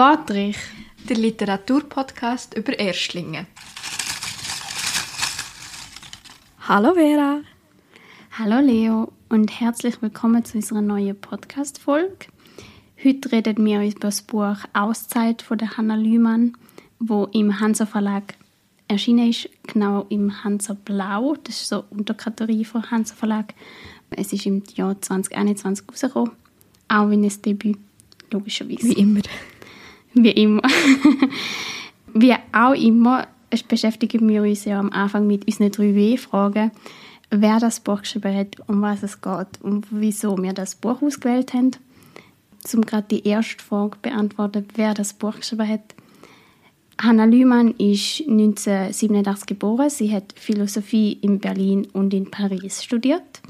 Wortrich, der Literaturpodcast über Erstlinge. Hallo Vera. Hallo Leo und herzlich willkommen zu unserer neuen Podcast-Folge. Heute reden wir über das Buch Auszeit von der Hanna Lühmann, wo im Hansa Verlag erschienen ist, genau im Hansa Blau. Das ist so eine Unterkategorie von Hansa Verlag. Es ist im Jahr 2021 rausgekommen, auch wie ein Debüt, logischerweise. Wie immer. Wie immer. Wie auch immer beschäftigen wir uns ja am Anfang mit unseren drei W-Fragen. Wer das Buch geschrieben hat, um was es geht und wieso wir das Buch ausgewählt haben. Um gerade die erste Frage beantworten, wer das Buch geschrieben hat. Hanna Lühmann ist 1987 geboren. Sie hat Philosophie in Berlin und in Paris studiert.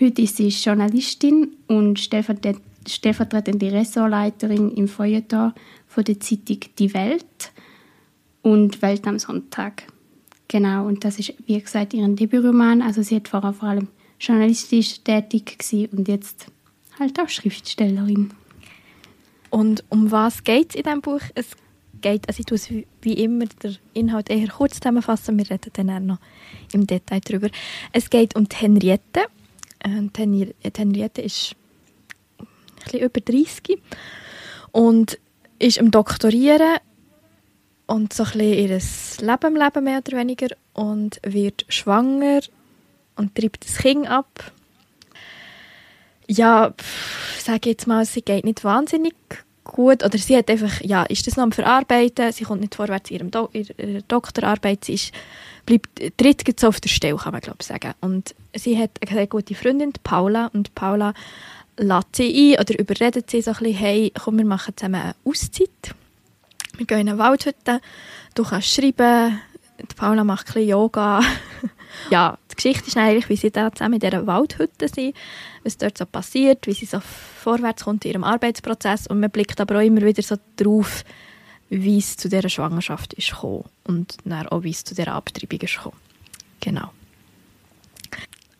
Heute ist sie Journalistin und stellvertretende Ressortleiterin im Feuilleton von der Zeitung Die Welt und Welt am Sonntag. Genau, und das ist, wie gesagt, ihr Debütroman. Also sie hat vorher vor allem journalistisch tätig gewesen und jetzt halt auch Schriftstellerin. Und um was geht es in diesem Buch? Es geht, also ich tue es wie immer den Inhalt eher kurz zusammenfassen, wir reden dann auch noch im Detail darüber. Es geht um die Henriette. Äh, die Henriette ist ein bisschen über 30 und ist am Doktorieren und so ein ihr Leben leben, mehr oder weniger, und wird schwanger und treibt das Kind ab. Ja, sage jetzt mal, sie geht nicht wahnsinnig gut, oder sie hat einfach, ja, ist das noch am Verarbeiten, sie kommt nicht vorwärts in, ihrem Do ihrer Doktorarbeit, sie ist, bleibt, tritt jetzt auf der Stelle, kann man glaube ich sagen. Und sie hat eine sehr gute Freundin, Paula, und Paula lädt sie ein oder überredet sie so ein bisschen, hey, komm, wir machen zusammen eine Auszeit. Wir gehen in eine Waldhütte, du kannst schreiben, die Paula macht ein bisschen Yoga. ja, die Geschichte ist eigentlich, wie sie da zusammen in dieser Waldhütte sind, was dort so passiert, wie sie so vorwärts kommt in ihrem Arbeitsprozess und man blickt aber auch immer wieder so drauf, wie es zu dieser Schwangerschaft ist gekommen und dann auch, wie es zu dieser Abtreibung ist gekommen. Genau.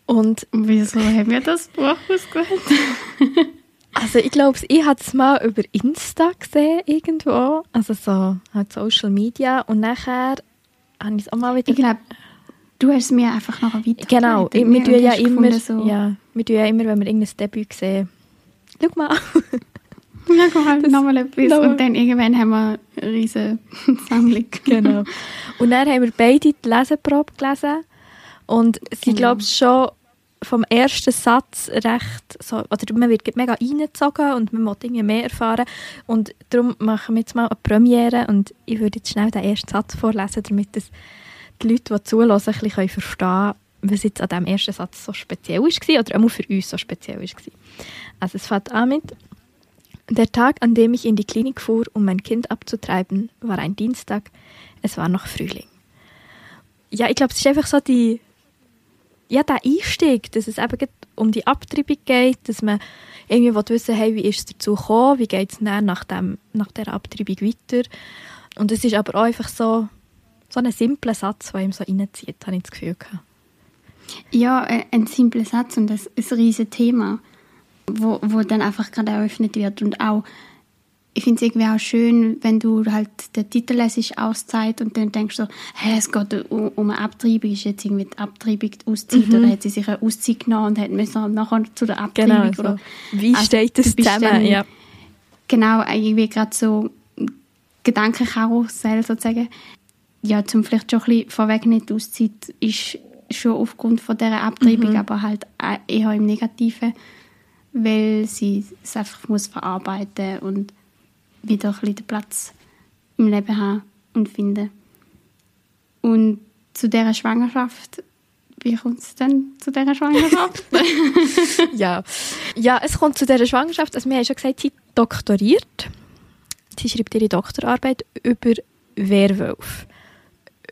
Und wieso haben wir das Buch ausgewählt? also ich glaube, ich habe es mal über Insta gesehen irgendwo, also so halt Social Media und nachher habe ich es auch mal wieder... Ich glaube, du hast es mir einfach noch weiter Genau, ich, wir tun ja immer, so. ja, wir tun ja immer, wenn wir irgendein Debüt sehen, schau mal. Ja, guck mal, nochmal etwas. No. Und dann irgendwann haben wir eine riesige Sammlung. genau. Und dann haben wir beide die Leseprobe gelesen. Und sie, genau. glaube ich, schon vom ersten Satz recht, so, oder man wird mega reingezogen und man muss irgendwie mehr erfahren. Und darum machen wir jetzt mal eine Premiere und ich würde jetzt schnell den ersten Satz vorlesen, damit das die Leute, die zuhören, ein bisschen verstehen können, was jetzt an diesem ersten Satz so speziell war oder auch für uns so speziell war. Also es fängt an mit der Tag, an dem ich in die Klinik fuhr, um mein Kind abzutreiben, war ein Dienstag. Es war noch Frühling. Ja, ich glaube, es ist einfach so die ja, der Einstieg, dass es eben um die Abtreibung geht, dass man irgendwie wissen hey, wie ist es dazu gekommen, wie geht es nach, dem, nach der Abtreibung weiter. Und es ist aber auch einfach so, so ein simpler Satz, der ihm so reinzieht, habe ich das Gefühl gehabt. Ja, äh, ein simpler Satz und ein, ein riesiges Thema, wo, wo dann einfach gerade eröffnet wird und auch ich finde es irgendwie auch schön, wenn du halt den Titel lesest, Auszeit, und dann denkst du, hey, es geht um, eine Abtreibung, ist jetzt irgendwie die Abtreibung die Auszeit, mhm. oder hat sie sich eine Auszeit genommen und hat müssen nachher zu der Abtreibung. Genau, so. Wie also, steht das zusammen? Dann, ja. Genau, irgendwie gerade so Gedankenkarussell sozusagen. Ja, zum vielleicht schon ein bisschen vorwegnehmen, die Auszeit ist schon aufgrund von dieser Abtreibung, mhm. aber halt eher im Negativen, weil sie es einfach muss verarbeiten und wieder ein bisschen den Platz im Leben haben und finden. Und zu dieser Schwangerschaft, wie kommt es denn zu dieser Schwangerschaft? ja. ja, es kommt zu dieser Schwangerschaft. Also wir haben schon gesagt, sie doktoriert. Sie schreibt ihre Doktorarbeit über Werwolf.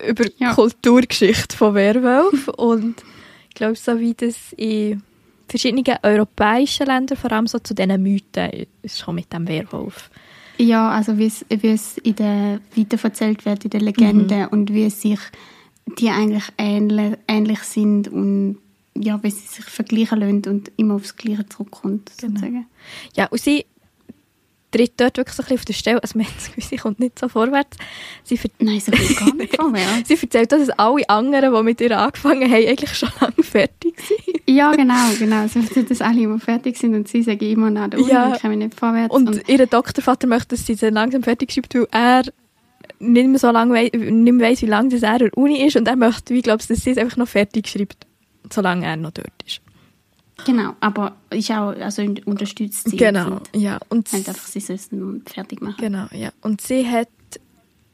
Über die ja. Kulturgeschichte von Werwolf. und ich glaube, so wie das in verschiedenen europäischen Ländern, vor allem so zu diesen Mythen, ist schon mit dem Werwolf. Ja, also wie es, in der weiterverzählt wird, in der Legende mhm. und wie sich die eigentlich ähnlich, ähnlich sind und ja, wie sie sich vergleichen lassen und immer aufs Gleiche zurückkommt, genau. sozusagen. Ja, und sie tritt dort wirklich so ein bisschen auf der Stelle, also man sie kommt nicht so vorwärts. Sie, Nein, so viel gar nicht vorwärts. sie erzählt auch, dass alle anderen, die mit ihr angefangen haben, eigentlich schon lange fertig sind. Ja, genau, genau. Sie erzählt, dass alle immer fertig sind und sie sagen immer nach der Uni, Ja. ich komme nicht vorwärts. Und, ihr Doktorvater möchte, dass sie sie langsam fertig schreibt, weil er nicht mehr so lange wei nicht mehr weiss, wie lange das er an der Uni ist und er möchte, wie glaubst du, dass sie es einfach noch fertig schreibt, solange er noch dort ist. Genau, aber ich auch, also unterstützt sie. Genau, Und ja. Und halt einfach, sie soll es nun fertig machen. Genau, ja. Und sie hat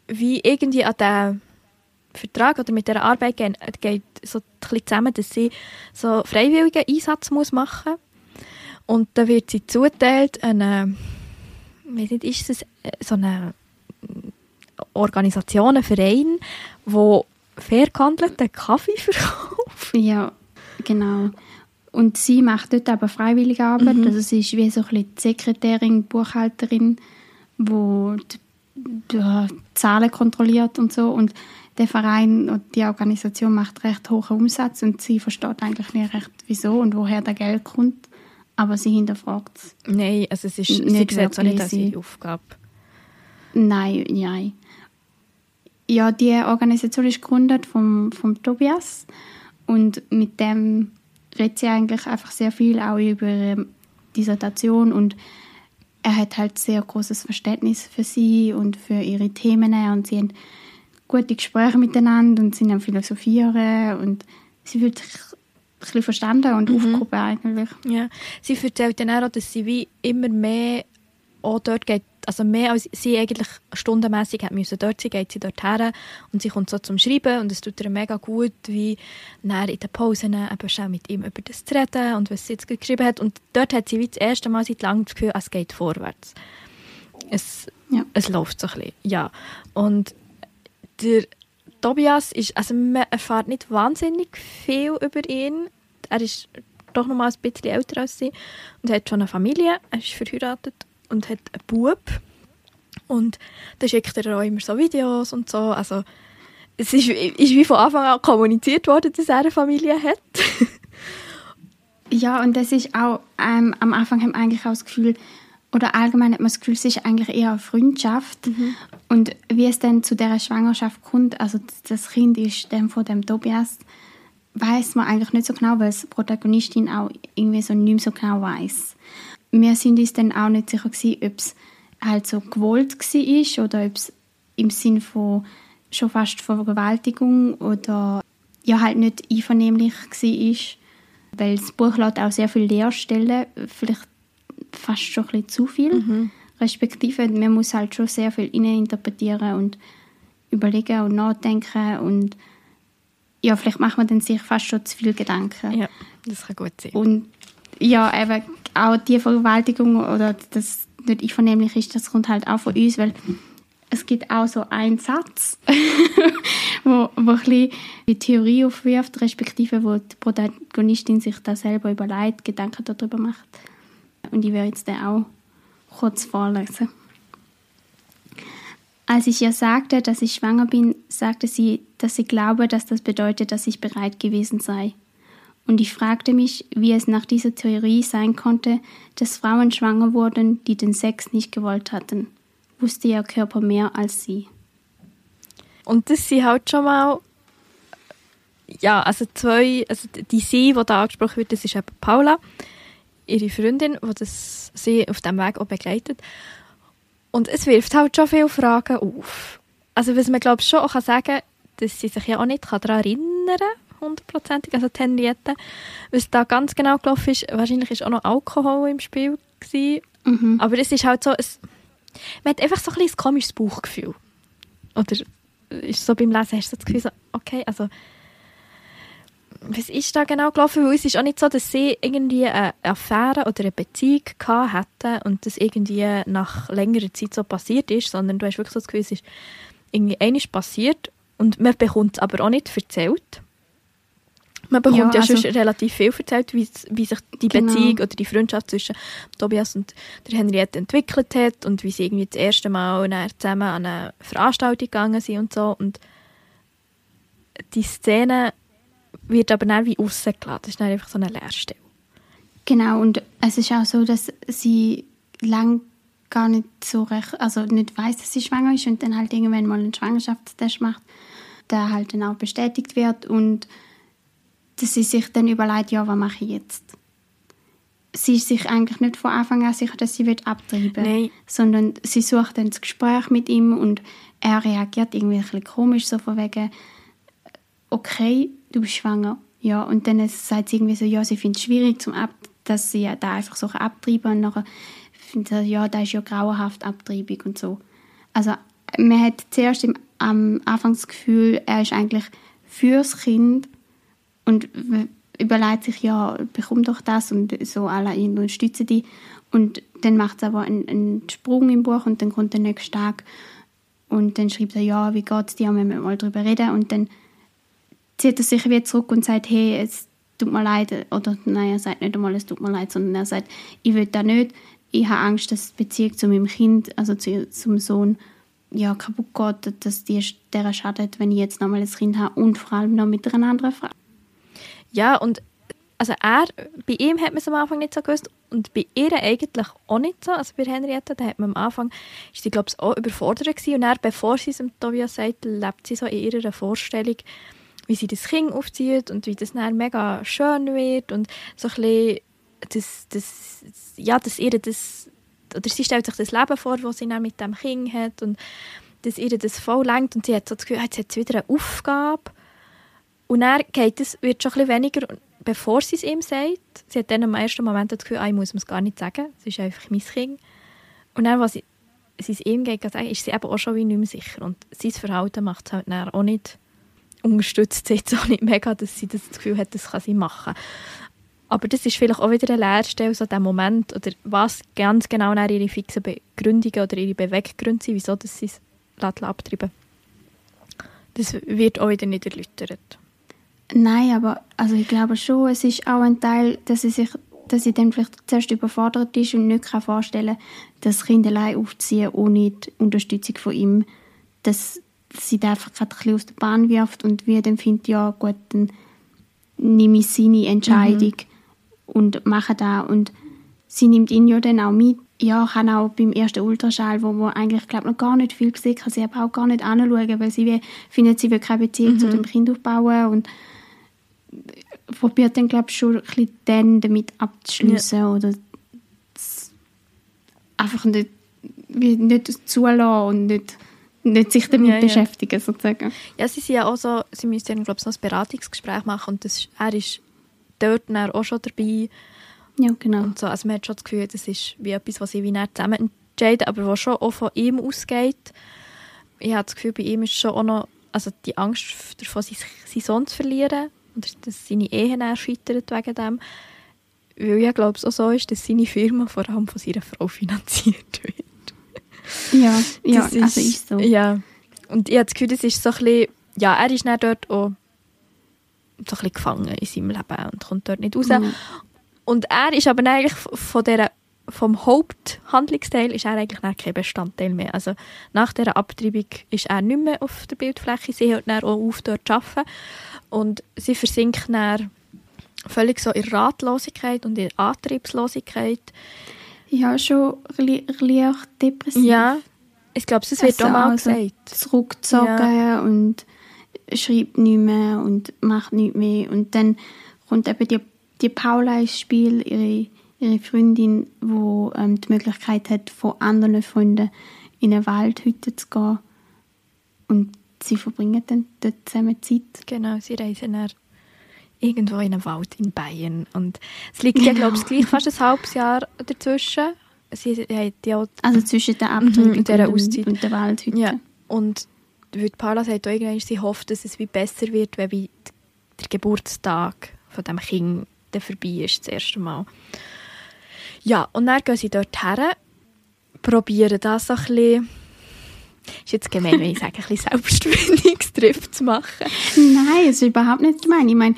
wie irgendwie an den Vertrag oder mit der Arbeit geht, geht so ein bisschen zusammen, dass sie so freiwilligen Einsatz muss machen und dann wird sie zuteilt eine, ich weiß nicht, ist es äh, so eine Organisation, ein Verein, wo fair gehandelten Kaffee verkauft. Ja, genau. Und sie macht dort aber freiwillige Arbeit. Mhm. Also sie ist wie so ein bisschen die Sekretärin, Buchhalterin, wo die, die Zahlen kontrolliert und so. Und der Verein und die Organisation macht recht hohen Umsatz und sie versteht eigentlich nicht recht, wieso und woher der Geld kommt. Aber sie hinterfragt es. Nein, also es ist, Nicht sie sieht es auch nicht als ihre Aufgabe. Nein, nein. Ja, die Organisation ist gegründet vom, vom Tobias und mit dem redet sie eigentlich einfach sehr viel auch über ihre Dissertation und er hat halt sehr großes Verständnis für sie und für ihre Themen und sie haben gute Gespräche miteinander und sind am Philosophieren und sie fühlt sich ein bisschen verstanden und aufgehoben eigentlich. Ja, sie erzählt dann auch, dass sie wie immer mehr auch dort geht, also mehr als sie eigentlich stundenmässig hat müssen dort sein, geht sie dort her und sie kommt so zum Schreiben und es tut ihr mega gut, wie dann in den Pausen eben schon mit ihm über das zu reden und was sie jetzt geschrieben hat und dort hat sie wie das erste Mal seit langem das Gefühl, es geht vorwärts. Es, Ja. es läuft so ein bisschen, ja. Und der Tobias ist, also man erfährt nicht wahnsinnig viel über ihn. Er ist doch noch mal ein bisschen älter als sie und hat schon eine Familie, er ist verheiratet und hat einen Bub. Und dann schickt er auch immer so Videos und so. Also es ist, ist wie von Anfang an kommuniziert worden, dass er eine Familie hat. Ja, und das ist auch, ähm, am Anfang haben eigentlich auch das Gefühl, oder allgemein hat man das Gefühl, es ist eigentlich eher eine Freundschaft. Und wie es dann zu dieser Schwangerschaft kommt, also das Kind ist dann von dem Tobias, weiß man eigentlich nicht so genau, weil die Protagonistin auch irgendwie so nicht mehr so genau weiß. Wir sind uns dann auch nicht sicher gewesen, ob es halt so gewollt war oder ob es im Sinn von schon fast Vergewaltigung oder ja halt nicht einvernehmlich war weil das Buch lässt auch sehr viele Leerstellen, vielleicht fast schon ein bisschen zu viel. Respektive, man muss halt schon sehr viel interpretieren und überlegen und nachdenken und ja, vielleicht macht man dann sich fast schon zu viel Gedanken. ja, das kann gut sein. Und ja, eben auch die Vergewaltigung oder das nicht einvernehmlich ist, das kommt halt auch von uns, weil es gibt auch so einen Satz, wo, wo ein bisschen die Theorie aufwirft, respektive wo die Protagonistin sich da selber überlegt, Gedanken darüber macht. Und ich werde jetzt den auch kurz vorlesen. Als ich ihr sagte, dass ich schwanger bin, sagte sie, dass sie glaube, dass das bedeutet, dass ich bereit gewesen sei. Und ich fragte mich, wie es nach dieser Theorie sein konnte, dass Frauen schwanger wurden, die den Sex nicht gewollt hatten. Wusste ihr Körper mehr als sie. Und das sind halt schon mal ja, also zwei, also die sie, die da angesprochen wird, das ist eben Paula, ihre Freundin, die das sie auf dem Weg auch begleitet. Und es wirft halt schon viele Fragen auf. Also was man glaube schon auch kann sagen, dass sie sich ja auch nicht daran erinnern kann, hundertprozentig, also die Henriette. Was da ganz genau gelaufen ist, wahrscheinlich ist auch noch Alkohol im Spiel gewesen. Mhm. Aber es ist halt so, es, man hat einfach so ein, ein komisches Bauchgefühl. Oder ist so beim Lesen hast du das Gefühl, so, okay, also was ist da genau gelaufen? Weil es ist auch nicht so, dass sie irgendwie eine Affäre oder eine Beziehung gehabt hätten und das irgendwie nach längerer Zeit so passiert ist, sondern du hast wirklich so das Gefühl, es ist irgendwie einiges passiert und man bekommt es aber auch nicht erzählt. Man bekommt ja, Ja, also- schon relativ viel erzählt, wie, wie sich die Genau. Beziehung oder die Freundschaft zwischen Tobias und der Henriette entwickelt hat und wie sie irgendwie das erste Mal zusammen an eine Veranstaltung gegangen sind und so. Und die Szene wird aber dann wie rausgelassen. Das ist dann einfach so eine Leerstelle. Genau, und es ist auch so, dass sie lang gar nicht so recht, also nicht weiß, dass sie schwanger ist und dann halt irgendwann mal einen Schwangerschaftstest macht, der halt dann auch bestätigt wird und dass sie sich dann überlegt, ja, was mache ich jetzt? Sie ist sich eigentlich nicht von Anfang an sicher, dass sie wird abtreiben Nein. sondern sie sucht dann das Gespräch mit ihm und er reagiert irgendwie ein bisschen komisch, so von wegen, okay, du bist schwanger. Ja, und dann sagt sie irgendwie so, ja, sie findet es schwierig, zum Ab dass sie da einfach so abtreiben und nachher findet sie, ja, da ist ja grauenhaft Abtreibung und so. Also man hat zuerst im, am Anfang das Gefühl, er ist eigentlich fürs Kind und überlegt sich, ja, bekomm doch das und so alle ihn unterstützen die. Und dann macht es aber einen, einen Sprung im Buch und dann kommt der nächste Tag. Und dann schreibt er, ja, wie geht es dir, wenn wir mal darüber reden? Und dann zieht er sich wieder zurück und sagt, hey, es tut mir leid, oder nein, er sagt nicht einmal, es tut mir leid, sondern er sagt, ich will das nicht, ich habe Angst, dass die Beziehung zu meinem Kind, also zu, zum Sohn, ja, kaputt geht, dass der schadet, wenn ich jetzt nochmal ein Kind habe und vor allem noch mit einer anderen Frau. Ja, und also er, bei ihm hat man es am Anfang nicht so gewusst und bei ihr eigentlich auch nicht so. Also bei Henrietta, da hat man am Anfang, ist sie glaube ich auch überfordert gewesen. und dann, bevor sie es dem Tobias sagt, lebt sie so in ihrer Vorstellung, wie sie das Kind aufzieht und wie das dann mega schön wird und so ein bisschen das, das, ja, dass ihr das, oder sie stellt sich das Leben vor, das sie dann mit dem Kind hat und dass ihr das voll lenkt und sie hat so das Gefühl, jetzt hat sie wieder eine Aufgabe und dann geht es, wird schon ein weniger, bevor sie es ihm sagt. Sie hat dann im ersten Moment das Gefühl, ah, ich muss es gar nicht sagen, es ist einfach mein Kind. Und dann, als sie, es ihm geht, ist sie eben auch schon wie nicht mehr sicher. Und sein Verhalten macht es halt dann auch nicht, unterstützt sie jetzt auch nicht mega, dass sie das Gefühl hat, das kann sie machen. Aber das ist vielleicht auch wieder eine Lehrstelle, so der Moment, oder was ganz genau ihre fixen Begründungen oder ihre Beweggründe sind, wieso sie es abtreiben Das wird auch wieder nicht erläutert. Nein, aber also ich glaube schon, es ist auch ein Teil, dass sie sich dass sie dann vielleicht zuerst überfordert ist und nicht kann vorstellen das Kind allein aufziehen ohne die Unterstützung von ihm. Dass sie da einfach gerade ein bisschen aus der Bahn wirft und wir dann findet, ja gut, dann nehme ich seine Entscheidung und mache da und sie nimmt ihn ja dann auch mit. Ja, kann auch beim ersten Ultraschall, wo man eigentlich glaub, noch gar nicht viel gesehen kann, sie aber auch gar nicht anschauen, weil sie wie, findet, sie will keine Beziehung zu dem Kind aufbauen und probiert dann glaube ich schon ein bisschen dann damit abzuschließen oder z- einfach nicht, wie nicht zulassen und nicht, nicht sich damit Ja, ja. beschäftigen sozusagen. Ja, sie sind ja auch so, sie müssen dann, glaube ich, noch ein Beratungsgespräch machen und das, er ist dort dann auch schon dabei Ja, genau. und so. Also man hat schon das Gefühl, das ist wie etwas, was sie wie zusammen entscheiden, aber was schon auch von ihm ausgeht. Ich habe das Gefühl, bei ihm ist schon auch noch also die Angst davon, seinen Sohn zu verlieren oder dass seine Ehe dann scheitert wegen dem. Weil ich glaube, es auch so ist, dass seine Firma vor allem von seiner Frau finanziert wird. Ja, ja Das also ist so. Ja. Und ich habe das Gefühl, das ist so ein bisschen, ja, er ist dann dort auch so ein bisschen gefangen in seinem Leben und kommt dort nicht raus. Mhm. Und er ist aber eigentlich von dieser, vom Haupthandlungsteil ist er eigentlich kein Bestandteil mehr. Also nach dieser Abtreibung ist er nicht mehr auf der Bildfläche. Sie hört dann auch auf, dort zu arbeiten. Und sie versinkt dann völlig so in Ratlosigkeit und in Antriebslosigkeit. Ja, schon ein bisschen, auch depressiv. Ja, ich glaube, das wird Also auch mal also gesagt. Zurückgezogen und schreibt nicht mehr und macht nichts mehr. Und dann kommt eben die, die Paula ins Spiel, ihre, ihre Freundin, die ähm, die Möglichkeit hat, von anderen Freunden in eine Waldhütte zu gehen. Und sie verbringen dann dort zusammen Zeit. Genau, sie reisen dann irgendwo in einen Wald in Bayern. Und es liegt ja, Genau. glaube ich, gleich fast ein halbes Jahr dazwischen. Sie hat ja, Also zwischen der Abtreibung Mhm, und und, Auszeit. und der Waldhütte. ja. Und weil Paula sagt auch irgendwann, sie hofft, dass es wie besser wird, wenn wie der Geburtstag von dem Kind vorbei ist, das erste Mal. Ja, und dann gehen sie dort her, probieren das so ein bisschen, ist jetzt gemein, wenn ich sage, ein bisschen Selbstfindungstriff zu machen. Nein, es ist überhaupt nicht gemein. Ich meine,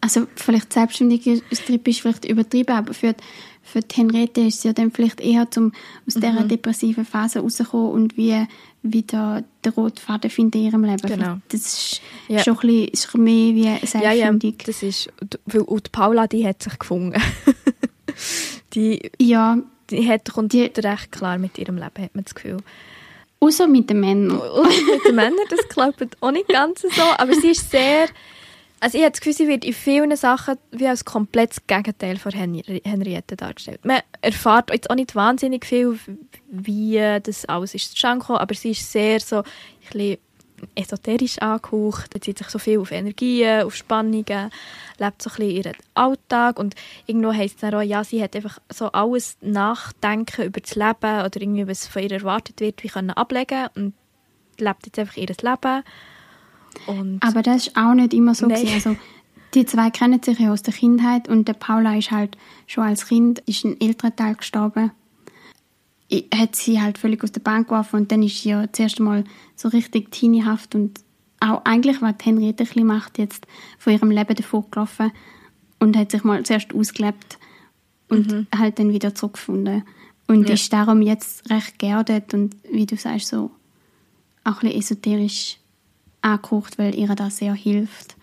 also vielleicht selbstständiger Strip ist vielleicht übertrieben, aber für, für die Henriette ist es ja dann vielleicht eher zum aus Mhm. dieser depressiven Phase rauszukommen und wie wieder den roten Faden finden in ihrem Leben. Genau. Das ist Ja. schon ein bisschen, ist mehr wie Ja, ja, Selbstfindung. das ist, weil, und Paula, die hat sich gefunden. die, Ja, die hat, kommt Die- recht klar mit ihrem Leben, hat man das Gefühl. Außer mit den Männern. Und mit den Männern, das klappt auch nicht ganz so, aber sie ist sehr... Also ich habe das Gefühl, sie wird in vielen Sachen wie als komplettes Gegenteil von Henri Henriette dargestellt. Man erfahrt jetzt auch nicht wahnsinnig viel, wie das alles ist zustande gekommen, aber sie ist sehr so ein bisschen esoterisch angehaucht, bezieht sich so viel auf Energien, auf Spannungen, lebt so ein bisschen ihren Alltag und irgendwo heisst es dann auch, ja, sie hat einfach so alles Nachdenken über das Leben oder irgendwie, was von ihr erwartet wird, wie können ablegen und lebt jetzt einfach ihr Leben. Und Aber das ist auch nicht immer so. Also, die zwei kennen sich ja aus der Kindheit und der Paula ist halt schon als Kind ist ein älterer Teil gestorben. Hat sie halt völlig aus der Bahn geworfen und dann ist sie ja zuerst mal so richtig teeniehaft und auch eigentlich, was Henriette ein macht, jetzt von ihrem Leben davon gelaufen und hat sich mal zuerst ausgelebt und halt dann wieder zurückgefunden. Und Ja. ist darum jetzt recht geerdet und wie du sagst, so auch ein bisschen esoterisch angehaucht, weil ihr das sehr hilft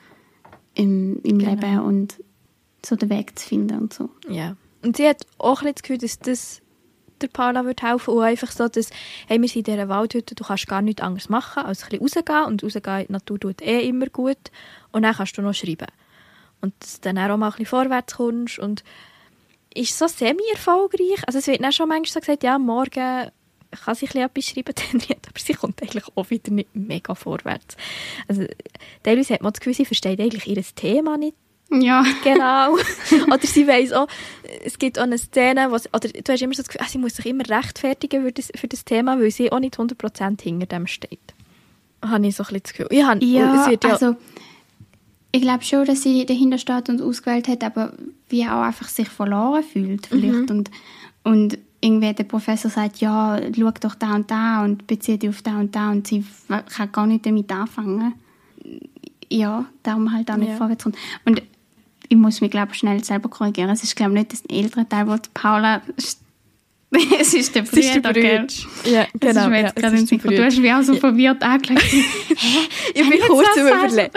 im, im Genau. Leben und so den Weg zu finden und so. Ja. Und sie hat auch ein bisschen das Gefühl, dass das der Paula wird helfen und einfach so, dass hey, wir sind in dieser Waldhütte, du kannst gar nichts anderes machen, als ein bisschen rausgehen und rausgehen in die Natur tut eh immer gut und dann kannst du noch schreiben. Und dass du dann auch mal ein bisschen vorwärts kommst und ist so semi-erfolgreich. Also es wird dann schon manchmal so gesagt, ja, morgen kann sie etwas schreiben, aber sie kommt eigentlich auch wieder nicht mega vorwärts. Also teilweise hat man das Gefühl, sie versteht eigentlich ihr Thema nicht Ja. Genau. oder sie weiss auch, es gibt auch eine Szene, wo sie, oder du hast immer so das Gefühl, ah, sie muss sich immer rechtfertigen für das, für das Thema, weil sie auch nicht 100% hinter dem steht. Habe ich so ein bisschen das Gefühl. Ich habe, Ja, ja also ich glaube schon, dass sie dahinter steht und ausgewählt hat, aber wie auch einfach sich verloren fühlt Mhm. vielleicht und, und irgendwie der Professor sagt, ja, schau doch da und da und bezieht dich auf da und da und sie kann gar nicht damit anfangen. Ja, darum halt auch nicht Ja. vorwärts kommt. Und ich muss mich, glaube schnell selber korrigieren. Es ist, glaube ich, nicht das ältere Teil, wo Paula... es ist der es ist der gell? Ja, Das genau. ist mir ja, jetzt es gerade den Sinn. Du hast wie auch so Ja. verwirrt angeschaut. Ich bin kurz am? Überlegen.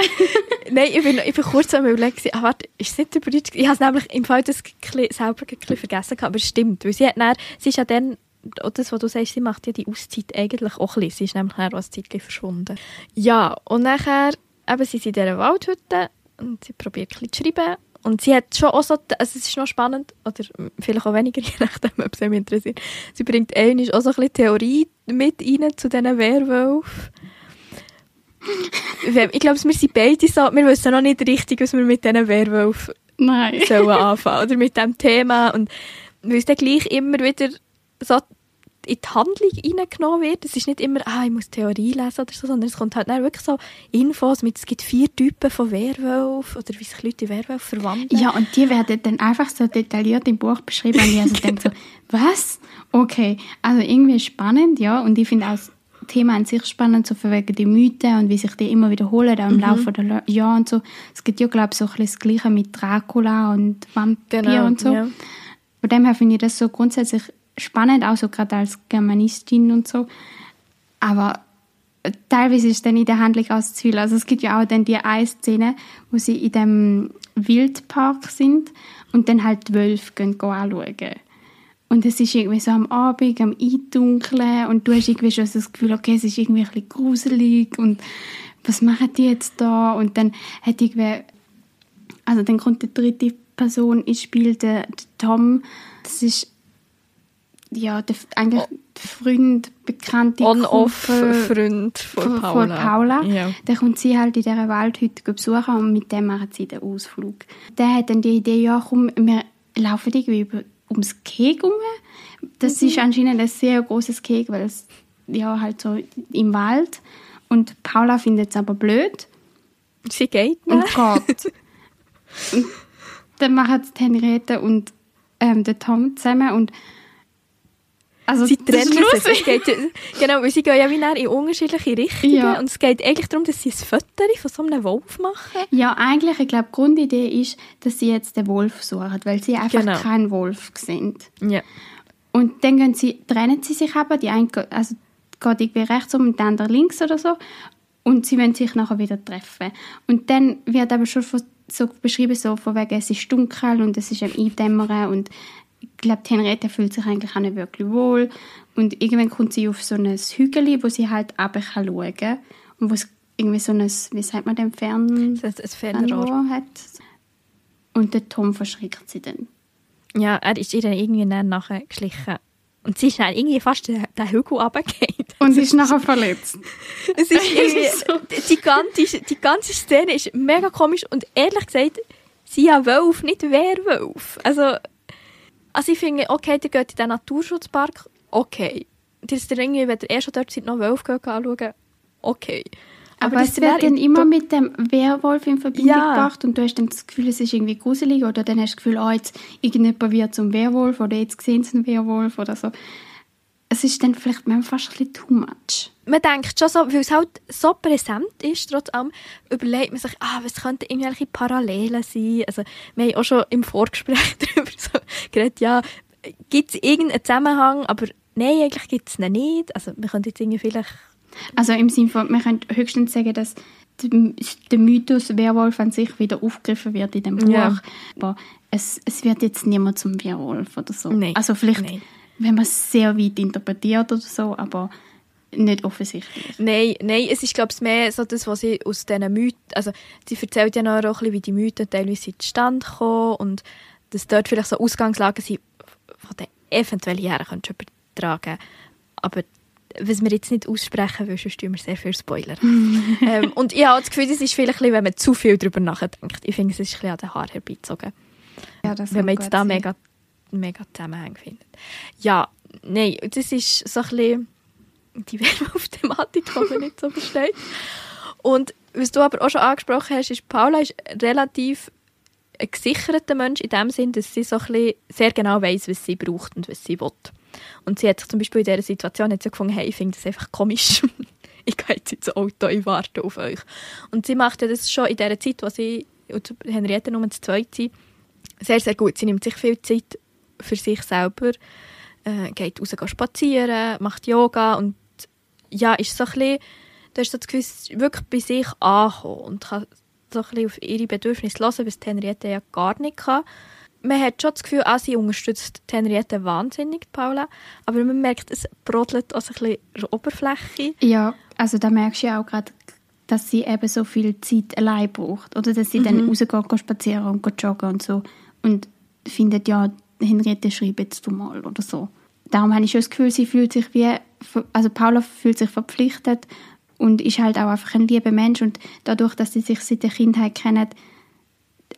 Nein, ich bin, ich bin kurz am Überlegen. Ah, warte, ist es nicht der Bruder? Ich habe es nämlich im Fall das selber ein vergessen gehabt, aber es stimmt. Weil sie hat dann, sie ist ja dann, das, was du sagst, sie macht ja die Auszeit eigentlich auch ein bisschen. Sie ist nämlich dann auch ein Zeitchen verschwunden. Ja, und nachher, eben, sie sind in dieser Waldhütte und sie probiert ein bisschen zu schreiben. Und sie hat schon auch so, also es ist noch spannend, oder vielleicht auch weniger, je nachdem, ob es mich interessiert. Sie bringt einmal auch so ein bisschen Theorie mit rein zu diesen Werwölfen. Ich glaube, wir sind beide so, wir wissen noch nicht richtig, was wir mit diesen Werwölfen Nein. sollen anfangen oder mit diesem Thema und weil es dann gleich immer wieder so in die Handlung reingenommen wird. Es ist nicht immer, ah, ich muss Theorie lesen oder so, sondern es kommt halt dann wirklich so Infos mit, es gibt vier Typen von Werwölfen oder wie sich Leute in Werwölfe verwandeln. Ja, und die werden dann einfach so detailliert im Buch beschrieben. Und ich also denke so, was? Okay, also irgendwie spannend, ja. Und ich finde auch das Thema an sich spannend, so von wegen die Mythen und wie sich die immer wiederholen, auch im Mhm. Laufe der Jahre und so. Es gibt ja, glaube ich, so ein bisschen das Gleiche mit Dracula und Vampir Genau, und so. ja. Von dem her finde ich das so grundsätzlich spannend, auch so gerade als Germanistin und so. Aber äh, teilweise ist dann in der Handlung auch zu viel. Also es gibt ja auch dann die eine Szene, wo sie in dem Wildpark sind und dann halt Wölfe gehen, gehen anschauen. Und es ist irgendwie so am Abend, am Eindunkeln und du hast irgendwie schon so das Gefühl, okay, es ist irgendwie ein bisschen gruselig und was machen die jetzt da? Und dann hat irgendwie, also dann kommt die dritte Person ins Spiel, der, der Tom. Das ist ja der, eigentlich der Freund, bekannte On-Off-Freund von, Paula. von Paula. Ja. Dann kommt sie halt in dieser Waldhütte besuchen und mit dem machen sie den Ausflug. Der hat dann die Idee, ja komm, wir laufen irgendwie über, ums Keg rum. Das ist anscheinend ein sehr großes Keg, weil es ja halt so im Wald. Und Paula findet es aber blöd Sie geht und nicht. geht. und dann machen es die Henriette und ähm, der Tom zusammen und also Sie trennen sich. Es geht, genau, weil sie gehen ja wie in unterschiedliche Richtungen. Ja. Und es geht eigentlich darum, dass sie ein Foto von so einem Wolf machen. Ja, eigentlich, ich glaube, die Grundidee ist, dass sie jetzt den Wolf suchen, weil sie einfach Genau. keinen Wolf sind. Ja. Und dann gehen sie, trennen sie sich aber, die eine geht- also geht irgendwie rechts um und der andere links oder so. Und sie wollen sich nachher wieder treffen. Und dann wird aber schon so beschrieben, so von wegen, es ist dunkel und es ist am Eindämmern und ich glaube, Henriette fühlt sich eigentlich auch nicht wirklich wohl. Und irgendwann kommt sie auf so ein Hügel, wo sie halt runter kann schauen kann. Und wo es irgendwie so ein, wie sagt man dem, Fern... Das Fernrohr. hat. Und der Tom verschreckt sie dann. Ja, er ist ihr dann irgendwie dann nachher geschlichen. Und sie ist dann irgendwie fast den, den Hügel runtergefallen. Und sie ist nachher verletzt. Es ist irgendwie, die, ganze, die ganze Szene ist mega komisch und ehrlich gesagt, sie ja Wolf, nicht Werwolf. Also, also ich finde, okay, ihr geht in den Naturschutzpark, okay. Das ist irgendwie, wenn ihr eh schon dort seid, noch Wolf anschauen, okay. Aber, das es wird dann immer mit dem Werwolf in Verbindung Ja. gebracht und du hast dann das Gefühl, es ist irgendwie gruselig oder dann hast du das Gefühl, oh, jetzt irgendjemand wird zum Werwolf oder jetzt sehen sie einen Werwolf oder so. Es ist dann vielleicht manchmal fast ein bisschen too much. man denkt schon so, weil es halt so präsent ist, trotz allem, überlegt man sich, ah, was könnten irgendwelche Parallelen sein? Also, wir haben auch schon im Vorgespräch darüber so geredet, ja, gibt es irgendeinen Zusammenhang, aber nein, eigentlich gibt es ihn nicht. Also, wir könnten jetzt irgendwie vielleicht, Also im Sinne von, man könnte höchstens sagen, dass der Mythos Werwolf an sich wieder aufgegriffen wird in dem Buch. Ja. Aber es, es wird jetzt niemand zum Werwolf oder so. Nein. Also vielleicht, Nein. Wenn man es sehr weit interpretiert oder so, aber nicht offensichtlich. nein, nein, es ist, glaube ich, mehr so das, was sie aus diesen Mythen, also, sie erzählt ja noch auch ein bisschen, wie die Mythen teilweise zustande kommen und dass dort vielleicht so Ausgangslagen sind, von den eventuell hierher könntest du übertragen. Aber was wir jetzt nicht aussprechen, weil sonst tun wir sehr viel Spoiler. ähm, und ich habe das Gefühl, das ist vielleicht wenn man zu viel darüber nachdenkt. Ich finde, es ist ein bisschen an den Haaren herbeizogen. Ja, das wenn man jetzt da sein. mega, mega Zusammenhänge findet. Ja, nein, das ist so ein bisschen die Werwolf-Thematik, die man nicht so versteht. Und was du aber auch schon angesprochen hast, ist, Paula ist relativ ein gesicherter Mensch in dem Sinn, dass sie so ein sehr genau weiß, was sie braucht und was sie will. Und sie hat sich zum Beispiel in dieser Situation hat sie gefunden, hey, ich finde das einfach komisch. ich gehe jetzt ins Auto, ich warte auf euch. Und sie macht ja das schon in dieser Zeit, wo sie und Henriette nur zu zweit sind, sehr, sehr gut. Sie nimmt sich viel Zeit für sich selber, äh, geht raus spazieren, macht Yoga und ja, ist so ein bisschen, du hast so das Gefühl, ist wirklich bei sich ankommen und kann so ein bisschen auf ihre Bedürfnisse hören, was die Henriette ja gar nicht kann. Man hat schon das Gefühl, ah, sie unterstützt die Henriette wahnsinnig, die Paula, aber man merkt, es brodelt auch so ein bisschen der Oberfläche. Ja, also da merkst du ja auch gerade, dass sie eben so viel Zeit allein braucht. Oder dass sie Mhm. dann rausgeht, geht spazieren und joggen und so. Und findet, ja, Henriette schreib jetzt du mal oder so. Darum habe ich schon das Gefühl, sie fühlt sich wie, also Paula fühlt sich verpflichtet und ist halt auch einfach ein lieber Mensch. Und dadurch, dass sie sich seit der Kindheit kennen,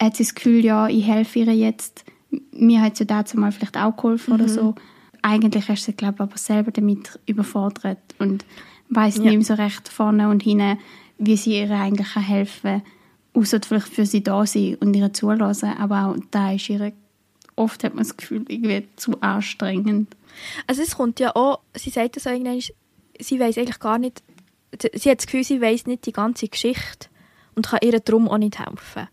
hat sie das Gefühl, ja, ich helfe ihr jetzt. Mir hat sie dazu mal vielleicht auch geholfen oder so. Eigentlich ist sie, glaube ich, aber selber damit überfordert und weiß Ja. nicht mehr so recht vorne und hinten, wie sie ihr eigentlich helfen kann. Außer vielleicht für sie da sein und ihr zulassen. Aber auch da ist ihre, oft hat man das Gefühl, irgendwie zu anstrengend. Also es kommt ja auch, sie sagt das irgendwann, sie weiß eigentlich gar nicht, sie hat das Gefühl, sie weiß nicht die ganze Geschichte und kann ihr darum auch nicht helfen.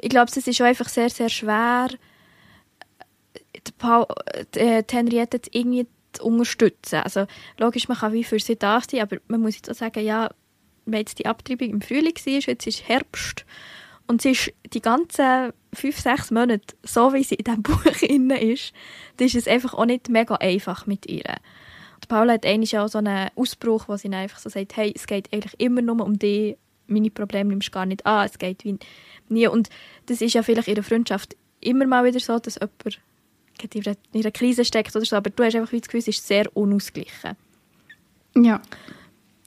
Ich glaube, es ist auch einfach sehr, sehr schwer, die, Paul, die, äh, Henriette irgendwie zu unterstützen. Also logisch, man kann wie für sie da sein, aber man muss jetzt auch sagen, ja, wenn jetzt die Abtreibung im Frühling war, jetzt ist Herbst und sie ist die ganzen fünf, sechs Monate, so wie sie in diesem Buch drin ist, dann ist es einfach auch nicht mega einfach mit ihr. Die Paula hat eigentlich auch so einen Ausbruch, wo sie einfach so sagt, hey, es geht eigentlich immer nur um dich, meine Probleme nimmst du gar nicht an, es geht wie nie. Und das ist ja vielleicht in der Freundschaft immer mal wieder so, dass jemand in einer- in einer Krise steckt oder so, aber du hast einfach wie das Gefühl, es ist sehr unausgeglichen. Ja.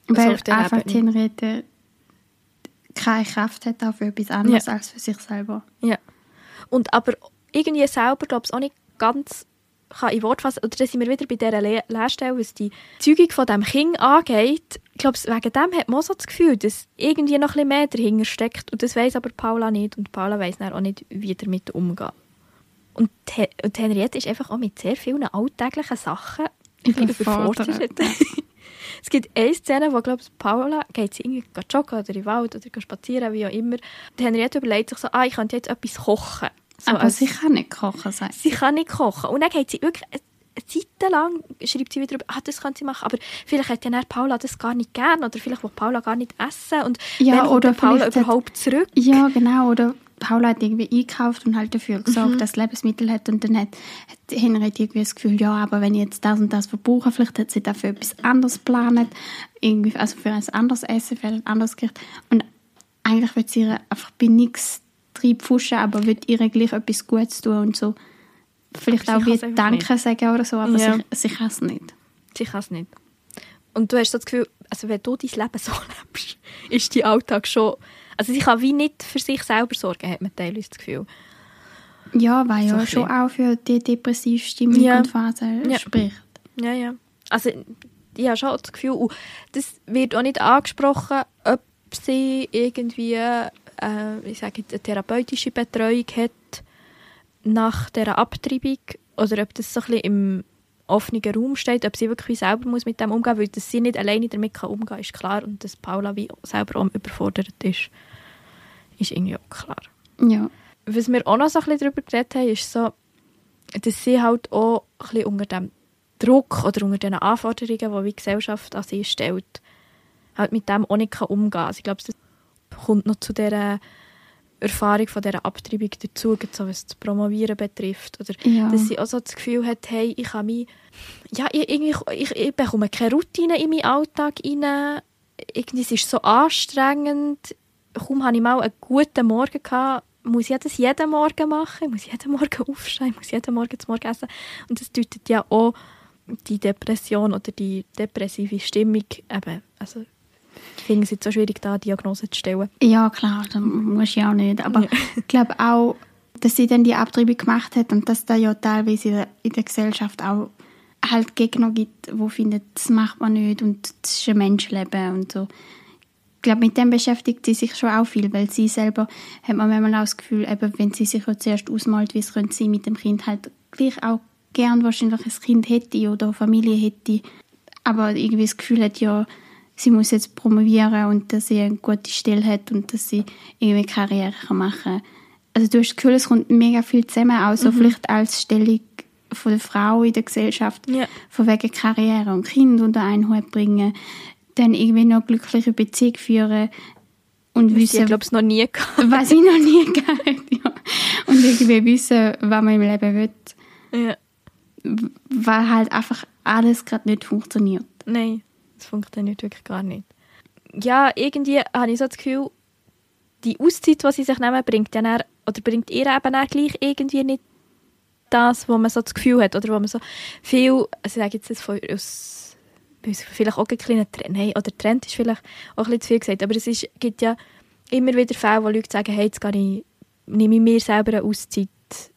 Weil auf der einfach. Henriette keine Kraft hat auch für etwas anderes als für sich selber. Ja. Und aber irgendwie selber, glaube ich, auch nicht ganz kann in Wort fassen. Oder da sind wir wieder bei dieser Le Lehrstelle, was die Zeugung von diesem Kind angeht. Ich glaube, wegen dem hat man auch so das Gefühl, dass irgendwie noch ein bisschen mehr dahinter steckt. Und das weiß aber Paula nicht. Und Paula weiß auch nicht, wie damit umgehen. Und und Henriette ist einfach auch mit sehr vielen alltäglichen Sachen Überfordert. es gibt eine Szene, wo, glaube ich, Paula geht sie irgendwie joggen oder in den Wald oder spazieren, wie auch immer. Die Henriette überlegt sich so, ah, ich könnte jetzt etwas kochen. So Aber als- sie kann nicht kochen, sagt sie kann nicht kochen. Und dann geht sie wirklich eine Zeit lang, schreibt sie wieder, ah, das könnte sie machen, aber vielleicht hat ja Paula das gar nicht gern oder vielleicht will Paula gar nicht essen und Ja, kommt oder denn Paula überhaupt zurück? Ja, genau. Oder Paula hat irgendwie eingekauft und halt dafür gesorgt, Mhm. dass sie Lebensmittel hat und dann hat, hat Henriette irgendwie das Gefühl, ja, aber wenn ich jetzt das und das verbrauche, vielleicht hat sie dafür etwas anderes geplant, irgendwie, also für ein anderes Essen, für ein anderes Gericht und eigentlich wird sie einfach bei nichts reinpfuschen, aber wird ihr gleich etwas Gutes tun und so vielleicht Aber auch wie Danke sagen oder so, aber Ja. sie, sie kann es nicht. Sie kann es nicht. Und du hast so das Gefühl, also wenn du dein Leben so lebst, ist dein Alltag schon... Also sie kann wie nicht für sich selber sorgen, hat man teilweise das Gefühl. Ja, weil So ja schon auch für die depressive Stimmung Ja. spricht. Ja, ja. Also ich habe schon das Gefühl, und das wird auch nicht angesprochen, ob sie irgendwie, äh, ich sage jetzt, eine therapeutische Betreuung hat nach dieser Abtreibung oder ob das so ein bisschen im offenen Raum steht, ob sie wirklich selber muss mit dem umgehen muss, weil dass sie nicht alleine damit kann umgehen kann, ist klar und dass Paula wie selber auch überfordert ist, ist irgendwie auch klar. Ja. Was wir auch noch so ein bisschen darüber geredet haben, ist so, dass sie halt auch ein bisschen unter dem Druck oder unter den Anforderungen, die die Gesellschaft an sie stellt, halt mit dem auch nicht umgehen kann. Also ich glaube, das kommt noch zu dieser Erfahrung von dieser Abtreibung dazu, so was das Promovieren betrifft. Oder Ja. dass sie auch so das Gefühl hat, hey, ich kann mich, ja, ich, ich, ich bekomme keine Routine in meinen Alltag rein. Irgendwie, es ist so anstrengend. Kaum habe ich mal einen guten Morgen gehabt, muss ich das jeden Morgen machen, muss ich jeden Morgen aufstehen, muss jeden Morgen zum Morgen essen. Und das deutet ja auch die Depression oder die depressive Stimmung eben, also ich finde es jetzt so schwierig, da eine Diagnose zu stellen. Ja, klar, das muss ich auch nicht. Aber Ja. ich glaube auch, dass sie dann die Abtreibung gemacht hat und dass da ja teilweise in der, in der Gesellschaft auch halt Gegner gibt, wo findet, das macht man nicht und das ist ein Menschenleben und so. Ich glaube, mit dem beschäftigt sie sich schon auch viel, weil sie selber hat man manchmal auch das Gefühl, eben, wenn sie sich ja zuerst ausmalt, wie es könnte sein mit dem Kind, halt gleich auch gern wahrscheinlich ein Kind hätte oder eine Familie hätte, aber irgendwie das Gefühl hat, ja, sie muss jetzt promovieren und dass sie eine gute Stelle hat und dass sie irgendwie Karriere kann machen kann. Also du hast das Gefühl, es kommt mega viel zusammen, auch so vielleicht als Stellung von der Frau in der Gesellschaft, Ja. von wegen Karriere und Kind unter einen Hut bringen, dann irgendwie noch glückliche Beziehung führen und Ich wissen, glaube, es noch nie gehabt. was ich noch nie gehabt ja. Und irgendwie wissen, was man im Leben will, Ja. weil halt einfach alles gerade nicht funktioniert. Nein, das funktioniert wirklich gar nicht. Ja, irgendwie habe ich so das Gefühl, die Auszeit, die sie sich nehmen, bringt, ja dann, oder bringt ihr eben dann gleich irgendwie nicht das, wo man so das Gefühl hat, oder wo man so viel, also ich sage jetzt das von, aus, vielleicht auch ein kleiner Trend, hey, oder Trend ist vielleicht auch ein bisschen zu viel gesagt, aber es ist, gibt ja immer wieder Fälle, wo Leute sagen, hey, jetzt gehe ich, nehme ich mir selber eine Auszeit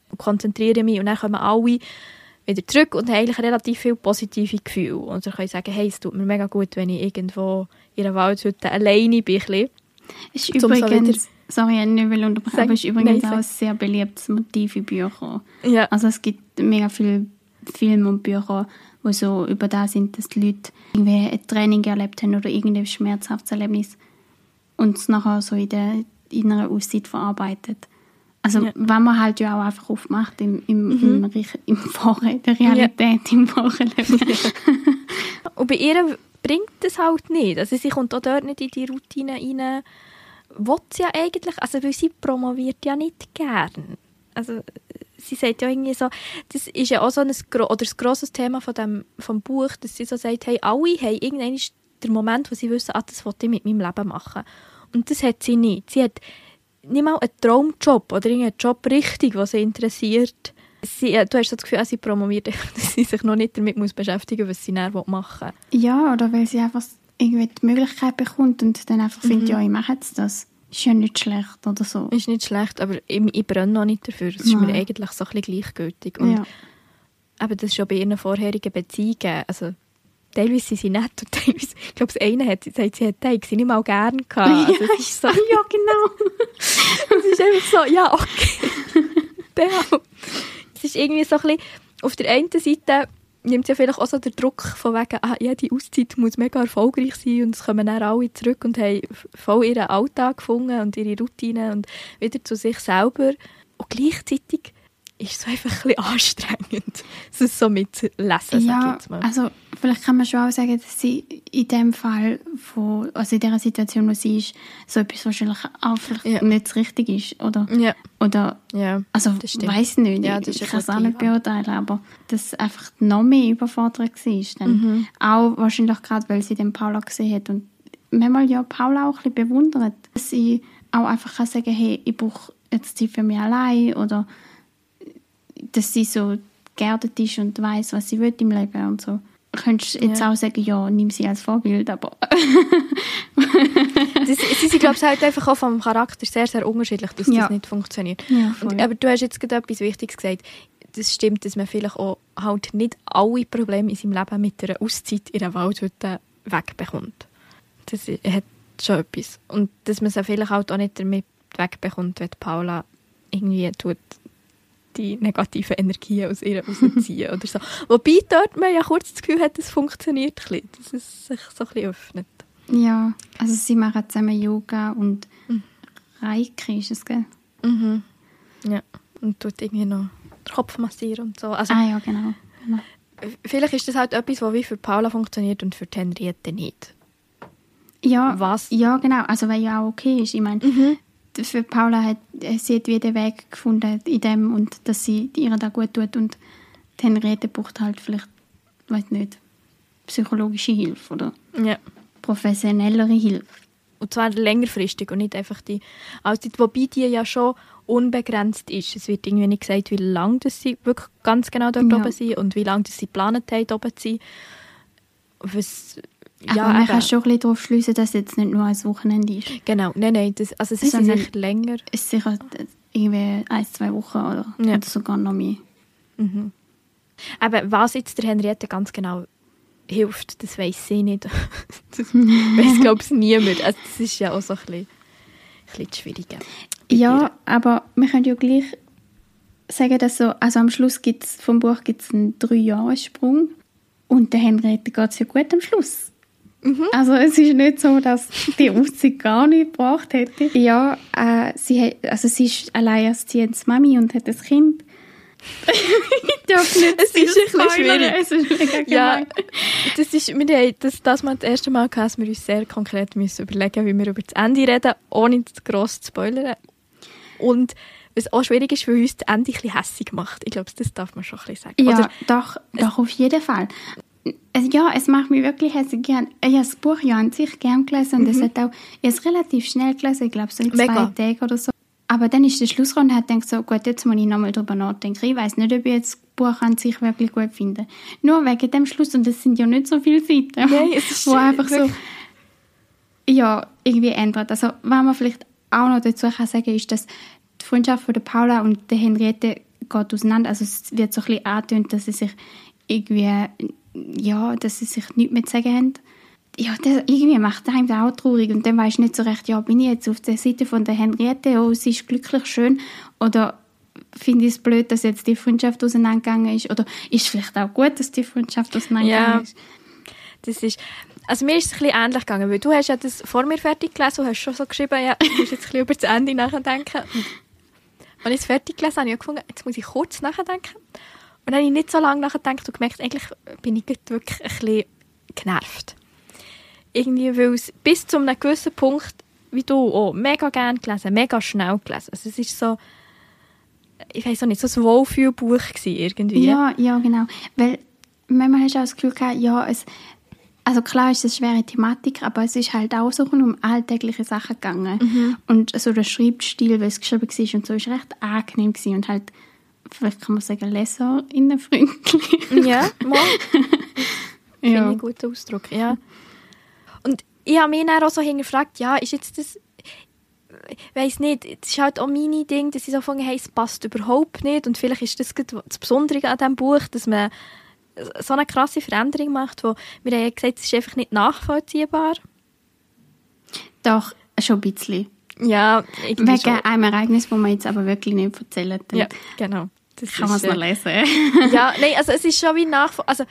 und konzentriere mich und dann kommen alle wieder zurück und haben eigentlich relativ viel positive Gefühle. Und sie können sagen, hey, es tut mir mega gut, wenn ich irgendwo in einer Waldhütte alleine bin. Ist Zum so übrigens, sorry, ich nicht will unterbrechen, aber ist übrigens nein, auch ein sehr beliebtes Motiv in Büchern. Ja. Also es gibt mega viele Filme und Bücher, wo so über das sind, dass die Leute irgendwie ein Training erlebt haben oder irgendein schmerzhaftes Erlebnis und es nachher so in der in einer Auszeit verarbeitet. Also Ja. wenn man halt ja auch einfach aufmacht im, im, im, Rich- im Wahren, in der Realität, im wahren Leben. Und bei ihr bringt das halt nicht. Also sie kommt auch dort nicht in die Routine rein. Will sie ja eigentlich, also weil sie promoviert ja nicht gern. Also sie sagt ja irgendwie so, das ist ja auch so ein, oder ein grosses Thema von dem, vom Buch, dass sie so sagt, hey, alle haben irgendwann der Moment, wo sie wissen, ah, das will ich mit meinem Leben machen. Und das hat sie nicht. Sie hat nicht mal einen Traumjob oder irgendeinen Job richtig, was sie interessiert. Sie, äh, du hast so das Gefühl, ah, sie promoviert, dass sie sich noch nicht damit muss beschäftigen muss, was sie dann machen will. ja, oder weil sie einfach irgendwie die Möglichkeit bekommt und dann einfach Mhm. findet, ja, ich mache jetzt das. Ist ja nicht schlecht oder so. Ist nicht schlecht, aber ich, ich brenne noch nicht dafür. Es ist mir eigentlich so ein bisschen gleichgültig. Und Ja. eben, das ist schon bei ihren vorherigen Beziehungen. Also, teilweise sind sie nett und teilweise, ich glaube, das eine hat sie gesagt, sie hätte sie nicht mal gerne gehabt. Also, es ist so, ja, genau. es ist einfach so, ja, okay. Auch. es ist irgendwie so ein bisschen, auf der einen Seite nimmt ja vielleicht auch so den Druck von wegen, ah, ja, die Auszeit muss mega erfolgreich sein und es kommen dann alle zurück und haben voll ihren Alltag gefunden und ihre Routine und wieder zu sich selber. Und gleichzeitig ist so einfach ein bisschen anstrengend, es so mitzulesen, sag ich Ja, also vielleicht kann man schon auch sagen, dass sie in dem Fall, von, also in dieser Situation, wo sie ist, so etwas wahrscheinlich auch vielleicht Ja. nicht das Richtige ist. Oder, ja, oder ja. also Das stimmt. weiß nicht, Ja, das ich kann es auch nicht beurteilen, aber dass einfach noch mehr überfordert war. Dann Mhm. Auch wahrscheinlich gerade, weil sie den Paula gesehen hat und manchmal ja Paula auch ein bisschen bewundert, dass sie auch einfach kann sagen, hey, ich brauche jetzt Zeit für mich allein oder dass sie so geerdet ist und weiß, was sie will im Leben und so. Du könntest jetzt Ja. auch sagen, ja, nimm sie als Vorbild, aber Das, sie sind, glaube ich, halt einfach auch vom Charakter sehr, sehr unterschiedlich, dass Ja. das nicht funktioniert. Ja. Und, aber du hast jetzt gerade etwas Wichtiges gesagt. Das stimmt, dass man vielleicht auch halt nicht alle Probleme in seinem Leben mit einer Auszeit in einer Waldhütte wegbekommt. Das hat schon etwas. Und dass man es vielleicht halt auch nicht damit wegbekommt, wenn Paula irgendwie tut, die negativen Energien aus ihr rausziehen oder so. Wobei dort man ja kurz das Gefühl hat, es funktioniert ein bisschen, dass es sich so ein bisschen öffnet. ja, also sie machen zusammen Yoga und Mhm. Reiki ist es, gell? Mhm. Ja, und tut irgendwie noch den Kopf massieren und so. Also, Ah ja, genau. genau. Vielleicht ist das halt etwas, was wie für Paula funktioniert und für Henriette nicht. Ja, Was? Ja, genau. Also, weil ja auch okay ist. Ich meine, Mhm. Für Paula hat äh, sie hat wie den Weg gefunden in dem und dass sie ihr da gut tut und Henriette braucht halt vielleicht, weiß nicht, psychologische Hilfe oder Ja. professionellere Hilfe. Und zwar längerfristig und nicht einfach die Auszeit, wobei die ja schon unbegrenzt ist. Es wird irgendwie nicht gesagt, wie lange das sie wirklich ganz genau dort Ja. oben sind und wie lange das sie geplant haben, dort oben zu sein. Was, Aber ja, man eben. kann schon ein bisschen darauf schliessen, dass es jetzt nicht nur ein Wochenende ist. Genau, nein, nein, das, also es ist echt länger. Es ist sicher äh, irgendwie ein, zwei Wochen oder, Ja. oder sogar noch mehr. Aber was jetzt der Henriette ganz genau hilft, das weiß sie nicht. das weiß, glaube ich, niemand. Also das ist ja auch so ein bisschen, ein bisschen das Schwierige. Ja, aber wir können ja gleich sagen, dass so, also am Schluss gibt's, vom Buch gibt es einen Drei-Jahres-Sprung und der Henriette geht es ja gut am Schluss. Also es ist nicht so, dass die Auszeit gar nicht gebracht hätte. Ja, äh, sie, hat, also sie ist alleinerziehende Mami und hat ein Kind. ich darf nicht Es ist ein bisschen schwierig. Es ist mega Ja, das ist, wir haben das, das mal das erste Mal gehabt, dass wir uns sehr konkret müssen überlegen wie wir über das Ende reden, ohne zu gross zu spoilern. Und was auch schwierig ist, weil uns das Ende ein bisschen hässig macht. Ich glaube, das darf man schon ein bisschen sagen. Ja, Oder, doch, doch, auf jeden Fall. Es- Ja, es macht mich wirklich hässlich gern. Ich habe das Buch ja an sich gern gelesen und es hat auch, ich es relativ schnell gelesen, ich glaube so in zwei Mhm. Mega. Tagen oder so. Aber dann ist der Schlussrunde und hat gedacht so, gut, jetzt muss ich nochmal drüber nachdenken. Ich weiß nicht, ob ich jetzt das Buch an sich wirklich gut finde. Nur wegen dem Schluss, und das sind ja nicht so viele Seiten, Nein, es ist wo einfach so, ja, irgendwie ändert. Also, was man vielleicht auch noch dazu kann sagen ist, dass die Freundschaft von der Paula und der Henriette geht auseinander. Also es wird so ein bisschen angetönt, dass sie sich irgendwie, ja, dass sie sich nichts mehr zu sagen haben. Ja, das, irgendwie macht einem das auch traurig und dann du nicht so recht, ja, bin ich jetzt auf der Seite von der Henriette, oh, sie ist glücklich, schön, oder finde ich es blöd, dass jetzt die Freundschaft auseinandergegangen ist, oder ist es vielleicht auch gut, dass die Freundschaft auseinandergegangen Ja. ist. das ist, also mir ist es ein bisschen ähnlich gegangen, weil du hast ja das vor mir fertig gelesen und hast schon so geschrieben, ja, du musst jetzt ein bisschen über das Ende nachdenken. Und als ich es fertig gelesen habe, habe ich gefunden, jetzt muss ich kurz nachdenken. Und dann habe ich nicht so lange nachgedacht und gemerkt, eigentlich bin ich wirklich ein bisschen genervt. Irgendwie, weil es bis zu einem gewissen Punkt, wie du auch, mega gerne gelesen, mega schnell gelesen. Also es ist so, ich weiß auch nicht, so ein Wohlfühlbuch irgendwie. Ja, ja, genau. Weil manchmal hast du auch das Gefühl gehabt, ja, es, also klar ist es eine schwere Thematik, aber es ist halt auch so um alltägliche Sachen gegangen. Mhm. Und so der Schreibstil, wie es geschrieben war und so, ist recht angenehm gewesen und halt, vielleicht kann man sagen, leserinnenfreundlich. Ja, mal. Finde ich ja. guten Ausdruck, ja. Und ich habe mich dann auch so hingefragt, ja, ist jetzt das, ich weiss nicht, es ist halt auch meine Ding, dass ich so gefunden hey, es passt überhaupt nicht und vielleicht ist das das Besondere an diesem Buch, dass man so eine krasse Veränderung macht, wo wir haben ja gesagt, es ist einfach nicht nachvollziehbar. Doch, schon ein bisschen. Ja, irgendwie Wegen schon. einem Ereignis, das man jetzt aber wirklich nicht erzählen dann Ja, genau. Das kann man es noch äh, lesen. Ja, nein, also es ist schon wie nachvollziehbar, also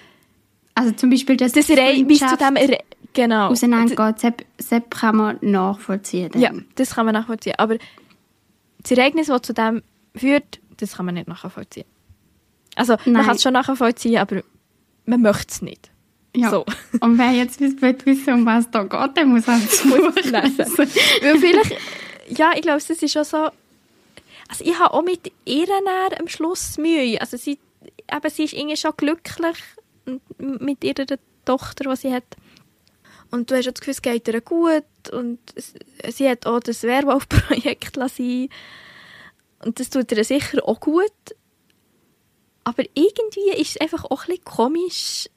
Also zum Beispiel, dass das Re bis zu dem, Re genau. auseinandergeht, Sepp, Sepp kann man nachvollziehen. dann. Ja, das kann man nachvollziehen. Aber das Ereignis, das zu dem führt, das kann man nicht nachvollziehen. Also, man Nein. kann es schon nachvollziehen, aber man möchte es nicht. Ja. So. Und wer jetzt will wissen, um was da geht, der muss halt das Buch lesen. Weil vielleicht, ja, ich glaube, das ist schon so, also ich habe auch mit ihr am Schluss Mühe. Also sie, eben, sie ist irgendwie schon glücklich mit ihrer Tochter, die sie hat. Und du hast auch das Gefühl, es geht ihr gut und es- sie hat auch das Werwolf-Projekt sein und das tut ihr sicher auch gut. Aber irgendwie ist es einfach auch ein bisschen komisch,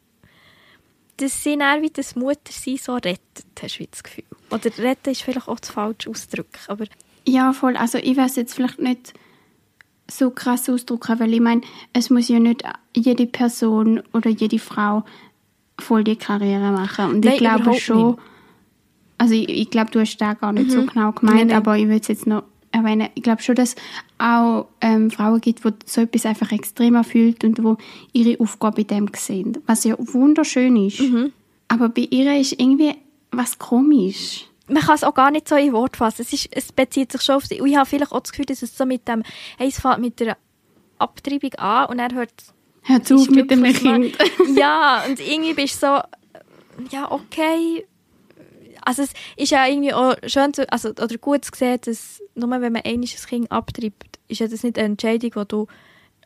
dass sie dann wie das Muttersein so rettet, hast du das Gefühl. Oder retten ist vielleicht auch das falsche Ausdruck, aber Ja, voll. Also ich weiß jetzt vielleicht nicht so krass ausdrücken, weil ich meine, es muss ja nicht jede Person oder jede Frau voll die Karriere machen. Und Nein, ich glaube schon, nicht. also ich, ich glaube, du hast das gar nicht so genau gemeint, Nein, nein. aber ich will es jetzt noch erwähnen. Ich glaube schon, dass es auch ähm, Frauen gibt, die so etwas einfach extrem erfüllt und wo ihre Aufgabe in dem sehen, was ja wunderschön ist. Mhm. Aber bei ihr ist irgendwie was komisch. man kann es auch gar nicht so in Wort fassen. Es, ist, es bezieht sich schon auf sie. Und ich habe vielleicht auch das Gefühl, dass es so mit dem, hey, es fängt mit der Abtreibung an und er hört Hör auf mit dem Kind. ja, und irgendwie bist du so, ja, okay. Also es ist ja irgendwie auch schön zu, also, oder gut zu sehen, dass nur wenn man ein Kind abtreibt, ist ja das nicht eine Entscheidung, wo du,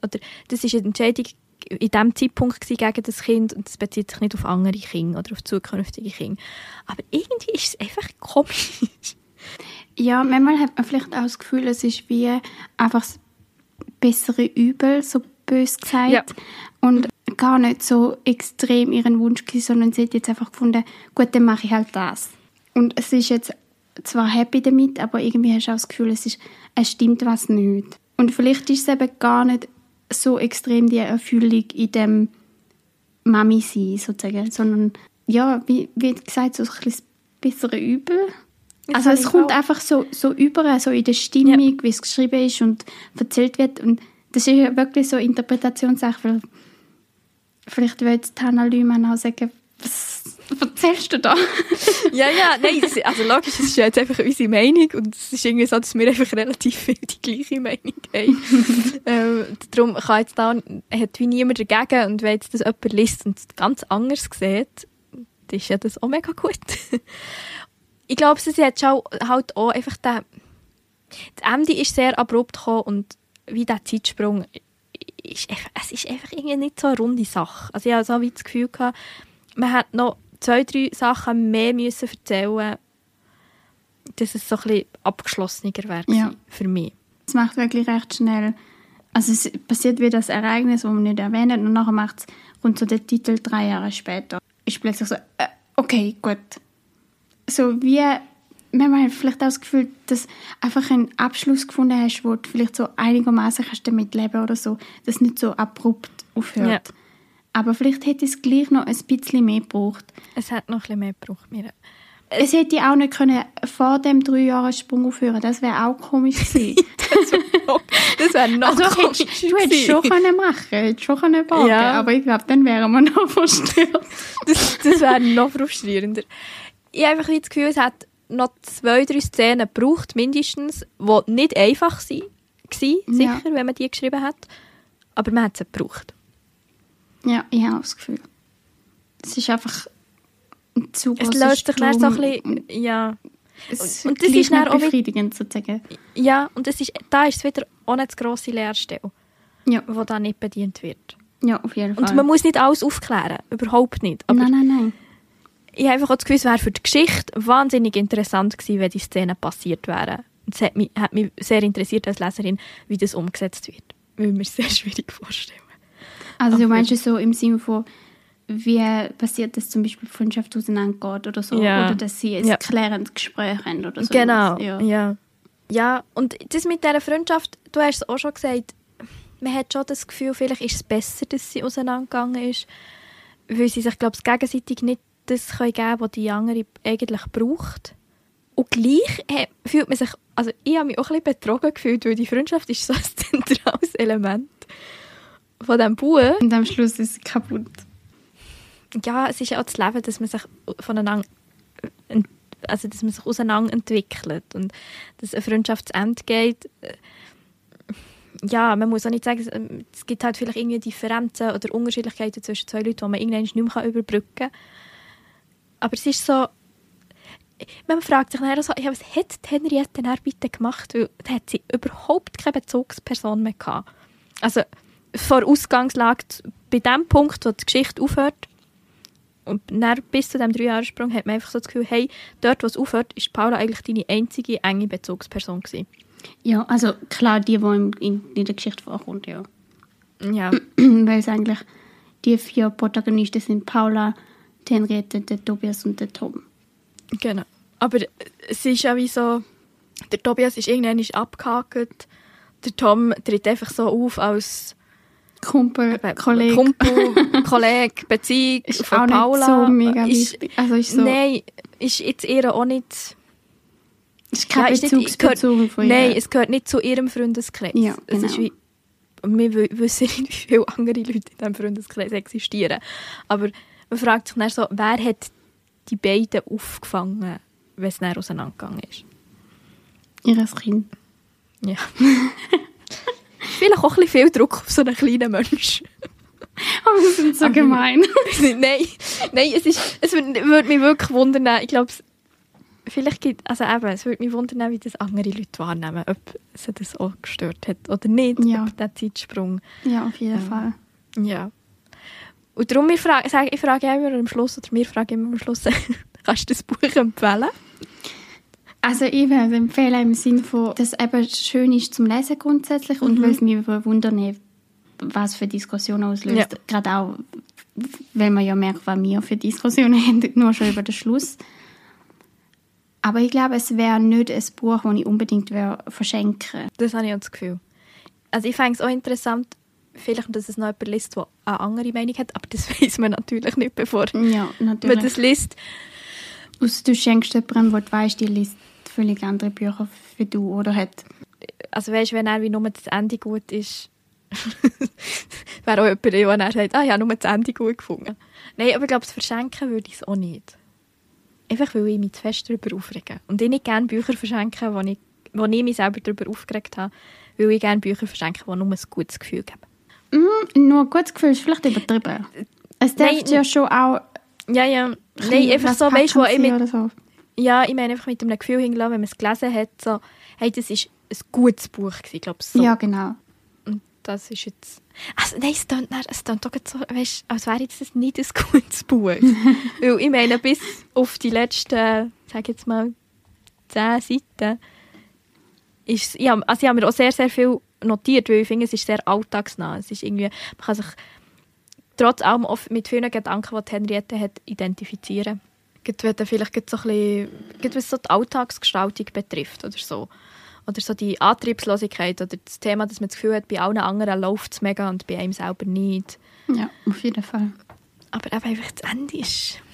oder das ist eine Entscheidung in diesem Zeitpunkt gegen das Kind und das bezieht sich nicht auf andere Kinder oder auf zukünftige Kinder. Aber irgendwie ist es einfach komisch. Ja, manchmal hat man vielleicht auch das Gefühl, es ist wie einfach das bessere Übel, so bös gesagt. Ja. Und gar nicht so extrem ihren Wunsch sondern sie hat jetzt einfach gefunden, gut, dann mache ich halt das. Und es ist jetzt zwar happy damit, aber irgendwie hast du auch das Gefühl, es, ist, es stimmt was nicht. Und vielleicht ist es eben gar nicht so extrem die Erfüllung in dem Mami sein, sozusagen, sondern ja, wie, wie gesagt, so ein bisschen bessere Übel. Das Also es kommt auch. einfach so, so über, so in der Stimmung, wie es geschrieben ist und erzählt wird. Und das ist ja wirklich so Interpretationssache, weil vielleicht will jetzt Hannah Lühmann auch sagen, was erzählst du da? Ja, ja, nein, das, also logisch, das ist ja jetzt einfach unsere Meinung und es ist irgendwie so, dass wir einfach relativ viel die gleiche Meinung haben. ähm, darum kann jetzt da, hat wie niemand dagegen und wenn jetzt das jemand liest und es ganz anders sieht, dann ist ja das auch mega gut. ich glaube, sie hat schon halt auch einfach den, das Ende ist sehr abrupt gekommen und wie der Zeitsprung ist einfach, es ist einfach irgendwie nicht so eine runde Sache. Also ich habe so wie das Gefühl gehabt, man hat noch zwei, drei Sachen mehr müssen erzählen dass es so ein bisschen abgeschlossener wäre Ja. für mich. Es macht wirklich recht schnell. Also es passiert wie das Ereignis, das man nicht erwähnt und nachher macht kommt so der Titel drei Jahre später. Ist plötzlich so, äh, okay, gut. So wie, manchmal vielleicht auch das Gefühl, dass du einfach einen Abschluss gefunden hast, wo du vielleicht so einigermaßen kannst damit leben oder so, dass es nicht so abrupt aufhört. Ja. Aber vielleicht hätte es gleich noch ein bisschen mehr gebraucht. Es hat noch ein bisschen mehr gebraucht. Mir. Es hätte auch nicht können vor dem drei Jahre Sprung aufhören. Das wäre auch komisch gewesen. Das wäre noch Also, komisch hättest, du hättest schon können machen, hättest schon können wagen, Ja. aber ich glaube, dann wären wir noch verstört. das, das wäre noch frustrierender. Ich habe einfach das Gefühl, es hat noch zwei, drei Szenen gebraucht, mindestens, die nicht einfach waren, sicher, Ja. wenn man die geschrieben hat. Aber man hat sie gebraucht. Ja, ich habe das Gefühl. Es ist einfach ein zu Es löst sich dann so ein bisschen, ja, Es und das ist dann auch befriedigend, sozusagen. ja, und es ist, da ist es wieder auch eine zu grosse Leerstelle, Ja, die da nicht bedient wird. ja, auf jeden Fall. Und man muss nicht alles aufklären, überhaupt nicht. Aber nein, nein, nein. ich habe einfach auch das Gefühl, es wäre für die Geschichte wahnsinnig interessant gewesen, wenn die Szenen passiert wären. Und es hat mich, hat mich sehr interessiert als Leserin, wie das umgesetzt wird. Will mir sehr schwierig vorstellen. Also du meinst es so im Sinne von, wie passiert das zum Beispiel, Freundschaft auseinandergeht oder so, Ja. oder dass sie ein Ja. klärendes Gespräch haben oder so. Genau, Ja. ja. ja. und das mit dieser Freundschaft, du hast es auch schon gesagt, man hat schon das Gefühl, vielleicht ist es besser, dass sie auseinandergegangen ist, weil sie sich, glaube ich, gegenseitig nicht das können geben was die andere eigentlich braucht. Und gleich fühlt man sich, also ich habe mich auch ein bisschen betrogen gefühlt, weil die Freundschaft ist so ein zentrales Element von diesem Buch. Und am Schluss ist sie kaputt. ja, es ist ja auch das Leben, dass man sich voneinander, also dass man sich auseinander entwickelt und dass eine Freundschaft zu Ende geht. ja, man muss auch nicht sagen, es- gibt halt vielleicht irgendwie Differenzen oder Unterschiedlichkeiten zwischen zwei Leuten, die man irgendwann nicht mehr überbrücken kann. Aber es ist so, man fragt sich auch so, ja, was hat Henriette dann bitte gemacht? Weil hat sie überhaupt keine Bezugsperson mehr gehabt. Also vor Ausgangslage, bei dem Punkt, wo die Geschichte aufhört, und dann bis zu diesem Dreijahresprung hat man einfach so das Gefühl, hey, dort, wo es aufhört, ist Paula eigentlich deine einzige enge Bezugsperson gewesen. Ja, also klar, die, die in, in, in der Geschichte vorkommt, ja. Ja. Weil es eigentlich die vier Protagonisten sind Paula, Henriette, der Tobias und der Tom. Genau. Aber es ist ja wie so, der Tobias ist irgendwann abgehakt, der Tom tritt einfach so auf als Kumpel, Kollege. Kumpel, Kollege, Beziehung ist von auch Paula. nicht so mega ist, wichtig. Also ist so, Nein, ist jetzt eher auch nicht... ist kein Ja, ist nicht- Bezugsbezug von ihr. Nein, es gehört nicht zu ihrem Freundeskreis. Ja, Es ist genau. wie, wir wi- wissen nicht, wie viele andere Leute in diesem Freundeskreis existieren. Aber man fragt sich dann so, wer hat die beiden aufgefangen, wenn es dann auseinandergegangen ist. Ihres Kind. Ja. Vielleicht auch ein bisschen viel Druck auf so einen kleinen Menschen. Oh, wir sind so Aber- gemein. nein, nein, es, ist, es würde würd mich wirklich wundern. Ich glaube, es- vielleicht gibt also eben, es würde mich wundern, wie das andere Leute wahrnehmen, ob sie das auch gestört hat oder nicht, Ja. ob der Zeitsprung. ja, auf jeden Ja. Fall. Ja. Und darum, ich frage, ich frage immer am Schluss, oder wir fragen immer am Schluss, kannst du das Buch empfehlen? Also ich würde es empfehlen im Sinne von, dass es eben schön ist zum Lesen grundsätzlich und Mhm. weil es mich wundern was für Diskussionen auslöst. Ja. Gerade auch, wenn man ja merkt, was wir für Diskussionen haben, nur schon über den Schluss. Aber ich glaube, es wäre nicht ein Buch, das ich unbedingt verschenken Das habe ich auch das Gefühl. Also ich fände es auch interessant, vielleicht, dass es noch jemand liest, der eine andere Meinung hat, aber das weiß man natürlich nicht, bevor Ja, man natürlich. das liest. Ausser du schenkst jemandem, der du weißt, die liest völlig andere Bücher wie du oder hat. Also weißt, wenn er wie nur das Ende gut ist, wäre auch jemand, der dann sagt, ah ja, nur das Ende gut gefunden. Nein, aber ich glaube, das Verschenken würde ich es auch nicht. Einfach, weil ich mich zu fest darüber aufrege. Und ich nicht gerne Bücher verschenke, wo ich, wo ich mich selber darüber aufgeregt habe, weil ich gerne Bücher verschenke, die nur ein gutes Gefühl geben. Mm, nur ein gutes Gefühl ist vielleicht übertrieben. Es darf ja schon auch Ja, ja. Nein, einfach so, weißt du, wo ich mit, so. Ja, ich meine einfach mit einem Gefühl hingelassen, wenn man es gelesen hat, so, hey, das ist ein gutes Buch gewesen, ich glaube so. Ja, genau. Und das ist jetzt... Also nein, es klingt, dann- es klingt doch so, weißt, als wäre jetzt das nicht ein gutes Buch. Weil ich meine, bis auf die letzten, sag jetzt mal, zehn Seiten, ist ich habe, also ich habe mir auch sehr, sehr viel notiert, weil ich finde, es ist sehr alltagsnah. Es ist irgendwie, man kann sich trotz allem oft mit vielen Gedanken, die Henriette hat, identifizieren. Wenn dann vielleicht so ein bisschen, was so die Alltagsgestaltung betrifft oder so. Oder so die Antriebslosigkeit oder das Thema, dass man das Gefühl hat, bei allen anderen läuft es mega und bei einem selber nicht. Ja, auf jeden Fall. Aber eben einfach das Ende ist...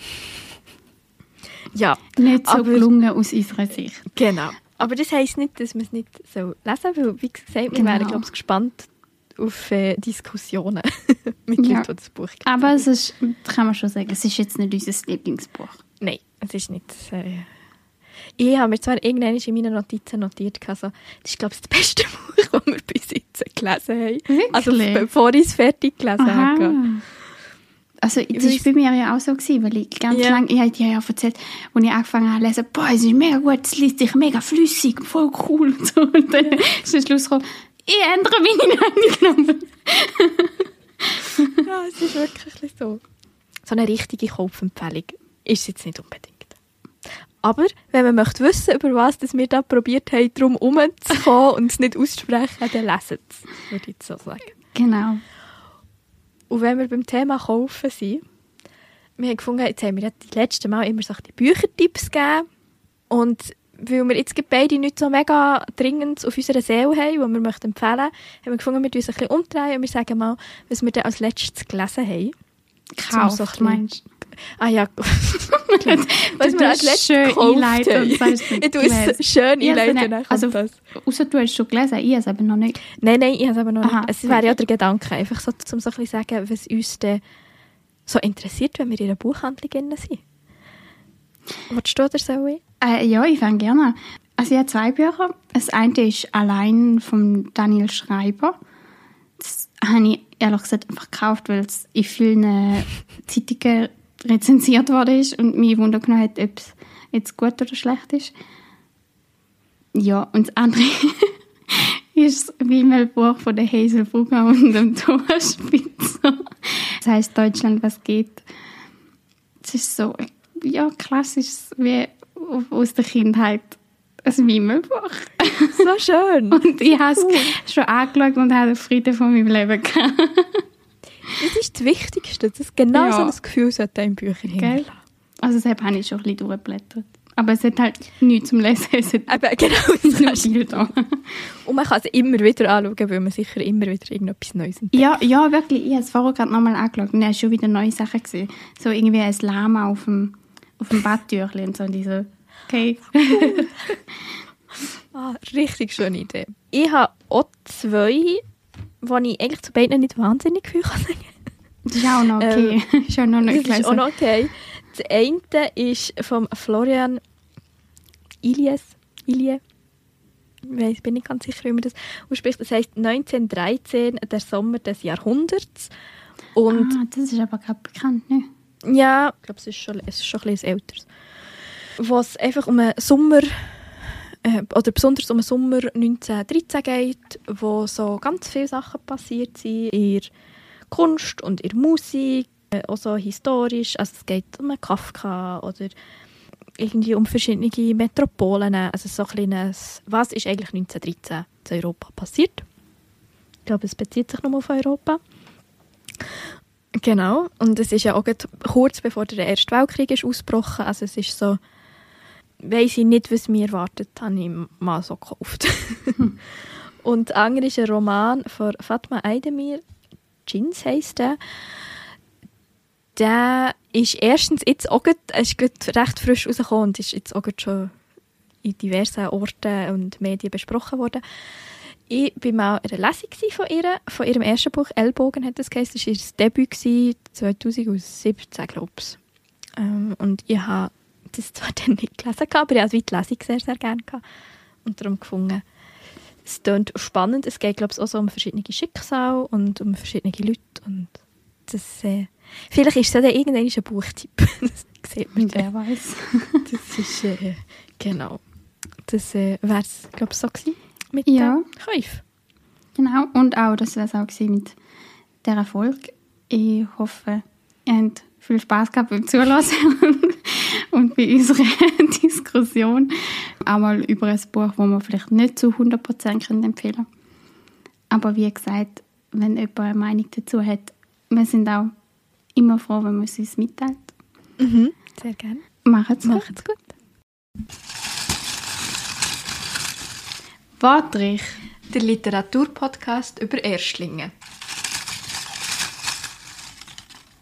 Ja, Nicht so Aber- gelungen aus unserer Sicht. genau. Aber das heisst nicht, dass man es nicht so lesen weil, wie gesagt, wir Genau. wären, glaube ich, gespannt auf äh, Diskussionen mit Ja. Leuten, die das Buch gelesen Aber es ist, kann man schon sagen, es ist jetzt nicht unser Lieblingsbuch. Nein, es ist nicht. Äh, ich habe mir zwar irgendwann in meinen Notizen notiert, also, das ist, glaube ich, das beste Buch, das wir bis jetzt gelesen haben. Wirklich? Also, bevor ich es fertig gelesen habe. Aha. Also das war bei mir ja auch so, gewesen, weil ich ganz Ja. lange, ich habe dir ja erzählt, als ich angefangen habe zu lesen, boah, es ist mega gut, es liest sich mega flüssig, voll cool und so. Und dann ist der Schluss gekommen, ich ändere meine Meinung. Ja, es ist wirklich so. So eine richtige Kaufempfehlung ist es jetzt nicht unbedingt. Aber wenn man möchte wissen, über was das wir da probiert haben, darum herumzukommen und es nicht auszusprechen, dann lesen es, würde ich so sagen. Genau. Und wenn wir beim Thema Kaufen sind, wir haben gefunden, jetzt haben wir ja die letzten Mal immer so die Büchertipps gegeben. Und weil wir jetzt beide nicht so mega dringend auf unserer Seele haben, die wir möchten empfehlen, haben wir gefunden, wir uns ein bisschen umdrehen und wir sagen mal, was wir dann als letztes gelesen haben. Kauft, so meinst Ah ja, was Du wir als letztes schön einleiten Ich tue es schön einleiten, also, das. Außer du hast es schon gelesen, ich habe es aber noch nicht. Nein, nein, ich habe es aber noch Aha, nicht. Es wäre ja der Gedanke, einfach so, um so ein bisschen sagen, was uns dann so interessiert, wenn wir in einer Buchhandlung sind. Wolltest du oder soll ich? Äh, ja, ich fange gerne an. Also ich habe zwei Bücher. Das eine ist «Allein» von Daniel Schreiber. Das habe ich ehrlich gesagt einfach gekauft, weil es in vielen Zeitungen rezensiert worden ist und mich wundern genommen hat, ob es jetzt gut oder schlecht ist. Ja, und das andere ist das Wimmelbuch von der Hazel Brugger und dem Thomas Spitzer. Das heisst «Deutschland, was geht?» Es ist so, ja, klassisch wie aus der Kindheit ein Wimmelbuch. So schön. Und ich habe es schon angeschaut und habe Frieden von meinem Leben gehabt. Das ist das Wichtigste. Das genau Ja. so ein Gefühl sollte in Büchern hinterlassen. Also deshalb habe ich schon ein bisschen durchgeblättert. Aber es hat halt nichts zum Lesen, es hat Eben, genau. nur Bilder. Und man kann es immer wieder anschauen, weil man sicher immer wieder irgendetwas Neues entdeckt. Ja, ja, wirklich. Ich habe es vorher gerade nochmal angeschaut und er schon wieder neue Sachen gesehen. So irgendwie ein Lama auf dem, auf dem Badtürchen und so. Und ich so, okay. Ah, richtig schöne Idee. Ich habe auch zwei, die ich eigentlich zu beiden nicht wahnsinnig viel kann sagen Das ist auch noch okay. ist auch noch nicht Das ist auch noch okay. Das eine ist von Florian Ilies. Ilie. Ich bin nicht ganz sicher, wie man das ausspricht. Das heisst 1913, der Sommer des Jahrhunderts. Und ah, das ist aber gerade bekannt, ne? ja, ich glaube, es ist schon, es ist schon ein bisschen älteres. Wo es einfach um einen Sommer, äh, oder besonders um den Sommer 1913 geht, wo so ganz viele Sachen passiert sind in Kunst und in Musik, äh, auch so historisch. Also es geht um Kafka oder irgendwie um verschiedene Metropolen. Also so ein was ist eigentlich 1913 in Europa passiert? Ich glaube, es bezieht sich nur auf Europa. Genau, und es ist ja auch kurz bevor der Erste Weltkrieg ist ausgebrochen. Also es ist so, weiss ich nicht, was mir erwartet, habe ich mal so gekauft. und der andere ist ein Roman von Fatma Aydemir, Jins heisst der. Der ist erstens jetzt auch gerade, er ist recht frisch rausgekommen und ist jetzt auch schon in diversen Orten und Medien besprochen worden. Ich war mal in einer Lesung von ihr, von ihrem ersten Buch, «Ellbogen» hat das geheißen. Das war ihr Debüt, gewesen, 2017, glaube ich. Und ich habe das zwar dann nicht gelesen, aber ich habe die Lesung sehr, sehr gerne gehabt. Und darum gefunden, es klingt spannend. Es geht, glaube ich, auch so um verschiedene Schicksale und um verschiedene Leute. Und das, äh, vielleicht ist es ja dann irgendwann ein Buchtipp. das sieht man wer weiß. Das ist, äh, genau. Das äh, wäre es, glaube ich, so gewesen mit Ja. dem Käufen. Genau, und auch, das wäre es auch gewesen mit dieser Folge. Ich hoffe, ihr habt viel Spaß gehabt beim Zulassen und bei unserer Diskussion. Auch mal über ein Buch, das wir vielleicht nicht zu 100% können empfehlen können. Aber wie gesagt, wenn jemand eine Meinung dazu hat, wir sind auch immer froh, wenn man es uns mitteilt. Mhm. Sehr gerne. Macht's gut. Macht's gut. Wortrich. Der Literaturpodcast über Erstlinge.